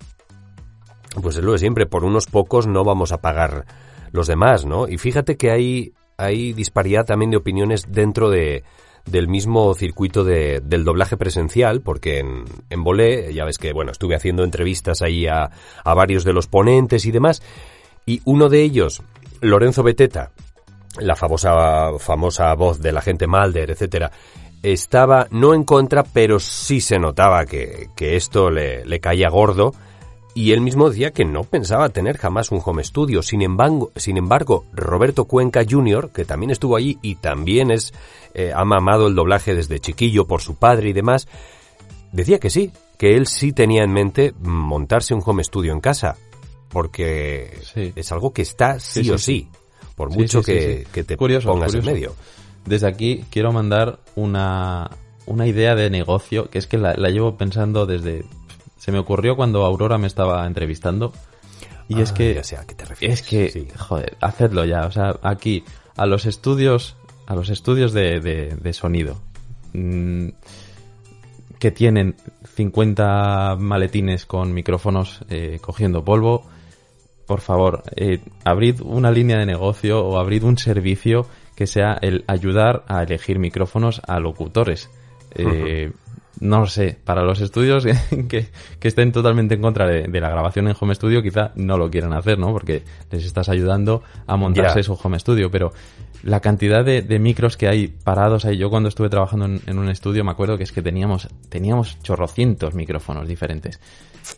pues es lo de siempre, por unos pocos no vamos a pagar los demás, ¿no? Y fíjate que hay, hay disparidad también de opiniones dentro de, del mismo circuito de, del doblaje presencial, porque en, en Bolé, ya ves que, bueno, estuve haciendo entrevistas ahí a, a varios de los ponentes y demás, y uno de ellos, Lorenzo Beteta, la famosa, famosa voz de la gente Malder, etcétera, estaba no en contra, pero sí se notaba que, que esto le, le caía gordo. Y él mismo decía que no pensaba tener jamás un home studio. Sin embargo, sin embargo Roberto Cuenca Jr., que también estuvo allí y también es, eh, ha mamado el doblaje desde chiquillo por su padre y demás, decía que sí, que él sí tenía en mente montarse un home studio en casa. Porque Sí. es algo que está sí, Sí, o sí, sí. Por mucho que, que te Curioso, pongas curioso. en medio. Desde aquí quiero mandar una, una idea de negocio que es que la, la llevo pensando desde... Se me ocurrió cuando Aurora me estaba entrevistando y es que... ya sé a qué te refieres. Es que, Sí. joder, hacedlo ya. O sea, aquí, a los estudios, a los estudios de, de- de sonido, mm, que tienen 50 maletines con micrófonos eh, cogiendo polvo, por favor, eh, abrid una línea de negocio o abrid un servicio que sea el ayudar a elegir micrófonos a locutores. Eh, No lo sé, para los estudios que, que estén totalmente en contra de, de la grabación en home studio, quizá no lo quieran hacer, ¿no? Porque les estás ayudando a montarse su home studio, pero la cantidad de, de micros que hay parados ahí, yo cuando estuve trabajando en, en un estudio me acuerdo que es que teníamos, teníamos chorrocientos micrófonos diferentes.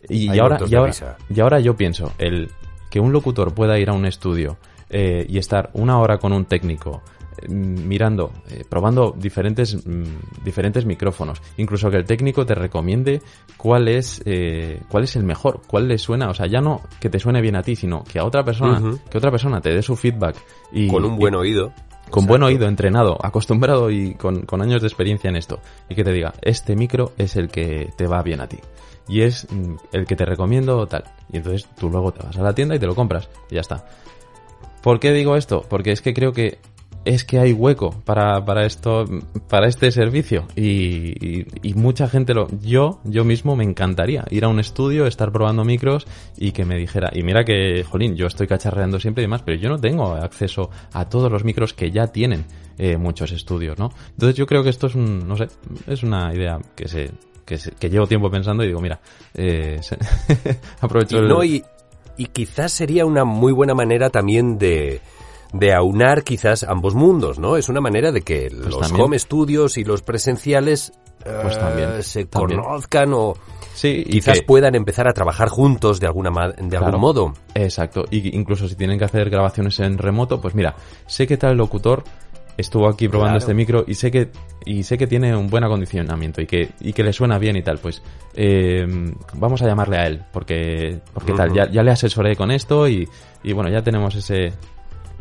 Y, ahora, y, ahora, y ahora yo pienso, el que un locutor pueda ir a un estudio eh, y estar una hora con un técnico mirando, eh, probando diferentes, mm, diferentes micrófonos, incluso que el técnico te recomiende cuál es, eh, cuál es el mejor, cuál le suena, o sea, ya no que te suene bien a ti, sino que a otra persona, que otra persona te dé su feedback y Con un y- buen oído. con buen oído, entrenado, acostumbrado y con, con años de experiencia en esto. Y que te diga, este micro es el que te va bien a ti. Y es mm, el que te recomiendo tal. Y entonces tú luego te vas a la tienda y te lo compras. Y ya está. ¿Por qué digo esto? Porque es que creo que es que hay hueco para, para esto, para este servicio. Y, y- y mucha gente lo, yo, yo mismo me encantaría ir a un estudio, estar probando micros y que me dijera, y mira que, jolín, yo estoy cacharreando siempre y demás, pero yo no tengo acceso a todos los micros que ya tienen eh, muchos estudios, ¿no? Entonces yo creo que esto es un, no sé, es una idea que se, que, se- que llevo tiempo pensando y digo, mira, eh, se- aprovecho Y, el- no, y, y quizás sería una muy buena manera también de, de aunar quizás ambos mundos, ¿no? Es una manera de que los Pues también. home studios y los presenciales pues también, eh, se también. conozcan o Sí, y quizás que- puedan empezar a trabajar juntos de alguna ma- de Claro. algún modo. Exacto. Y incluso si tienen que hacer grabaciones en remoto, pues mira, sé que tal locutor estuvo aquí probando Claro. este micro y sé que y sé que tiene un buen acondicionamiento y que y que le suena bien y tal, pues eh, vamos a llamarle a él porque porque tal, ya, ya le asesoré con esto y, y bueno, ya tenemos ese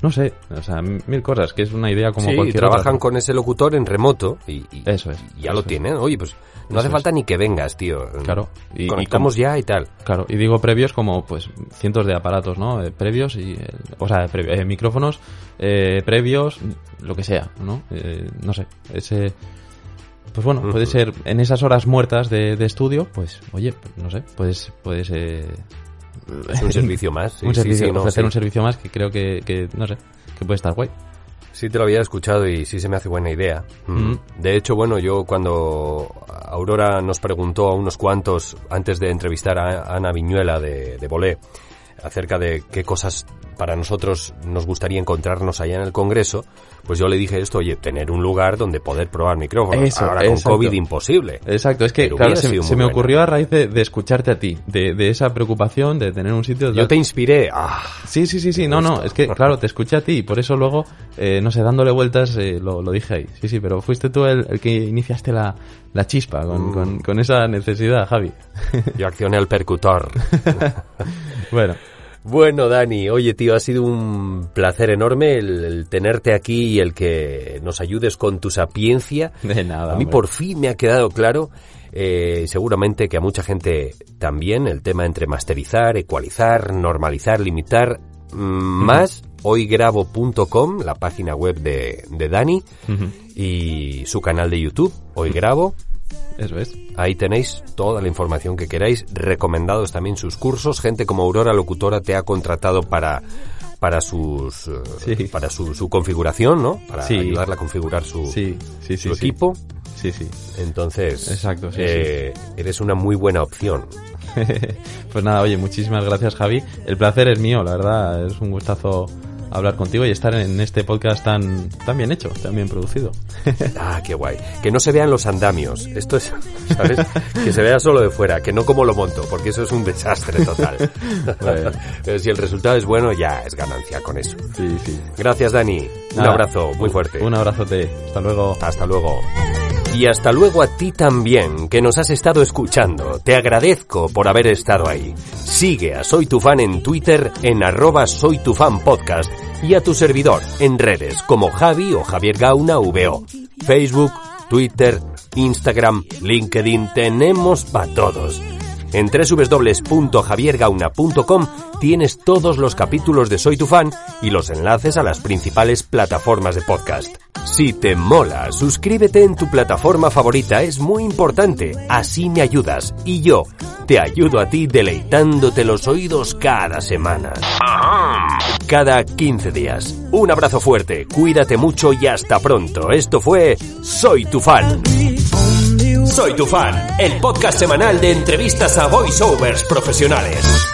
no sé, o sea, mil cosas, que es una idea como sí, cualquier trabajan otra. con ese locutor en remoto y, y- Eso es, y ya eso lo es. tienen. Oye, pues no Eso hace es. falta ni que vengas, tío. Claro. Y- y Conectamos ya y tal. Claro, y digo previos como pues cientos de aparatos, ¿no? Eh, previos y, eh, o sea, pre- eh, micrófonos eh, previos, lo que sea, ¿no? No sé, ese... Pues bueno, puede ser en esas horas muertas de, de estudio, pues oye, no sé, puedes, puedes eh, Es un servicio más. sí, un sí, servicio, sí, no, ofrecer un servicio más que creo que, que, no sé, que puede estar guay. Sí te lo había escuchado y sí se me hace buena idea. Mm. Mm. De hecho, bueno, yo cuando Aurora nos preguntó a unos cuantos, antes de entrevistar a Ana Viñuela de, de Bolé, acerca de qué cosas para nosotros nos gustaría encontrarnos allá en el Congreso, pues yo le dije esto, oye, tener un lugar donde poder probar micrófonos. Eso, Ahora con exacto. COVID imposible. Exacto, es que claro, se, se me ocurrió a raíz de, de escucharte a ti, de, de esa preocupación de tener un sitio... Yo te inspiré. Ah, Sí, sí, sí, sí, no, no, es que claro, te escuché a ti y por eso luego, eh, no sé, dándole vueltas eh, lo, lo dije ahí. Sí, sí, pero fuiste tú el, el que iniciaste la, la chispa con, Mm. con, con esa necesidad, Javi. yo accioné al percutor. bueno, Bueno, Dani, oye, tío, ha sido un placer enorme el, el tenerte aquí y el que nos ayudes con tu sapiencia. de nada. A mí hombre. por fin me ha quedado claro, eh, seguramente que a mucha gente también, el tema entre masterizar, ecualizar, normalizar, limitar, mm, más hoygrabo.com, la página web de, de Dani, y su canal de YouTube, Hoy Grabo. Eso es. Ahí tenéis toda la información que queráis, recomendados también sus cursos, gente como Aurora Locutora te ha contratado para para sus eh, Sí. para su, su configuración, ¿no? Para Sí. ayudarla a configurar su, Sí, su equipo. Sí, sí. Entonces, Exacto, eh, eres una muy buena opción. pues nada, oye, muchísimas gracias, Javi. El placer es mío, la verdad. Es un gustazo hablar contigo y estar en este podcast tan, tan bien hecho, tan bien producido. Ah, qué guay. Que no se vean los andamios. Esto es, ¿sabes? que se vea solo de fuera, que no como lo monto, porque eso es un desastre total. Bueno. Pero si el resultado es bueno, ya es ganancia con eso. Sí, sí. Gracias, Dani. Un abrazo muy un- fuerte. Un abrazote. Hasta luego. Hasta luego. Y hasta luego a ti también, que nos has estado escuchando. Te agradezco por haber estado ahí. Sigue a Soy Tu Fan en Twitter en arroba Soy y a tu servidor en redes como Javi o Javier Gauna. Facebook, Twitter, Instagram, LinkedIn, tenemos para todos. En www.javiergauna.com tienes todos los capítulos de Soy tu fan y los enlaces a las principales plataformas de podcast. Si te mola, suscríbete en tu plataforma favorita, es muy importante, así me ayudas y yo te ayudo a ti deleitándote los oídos cada semana. Cada 15 días. Un abrazo fuerte, cuídate mucho y hasta pronto. Esto fue Soy tu fan. Soy tu fan, el podcast semanal de entrevistas a voiceovers profesionales.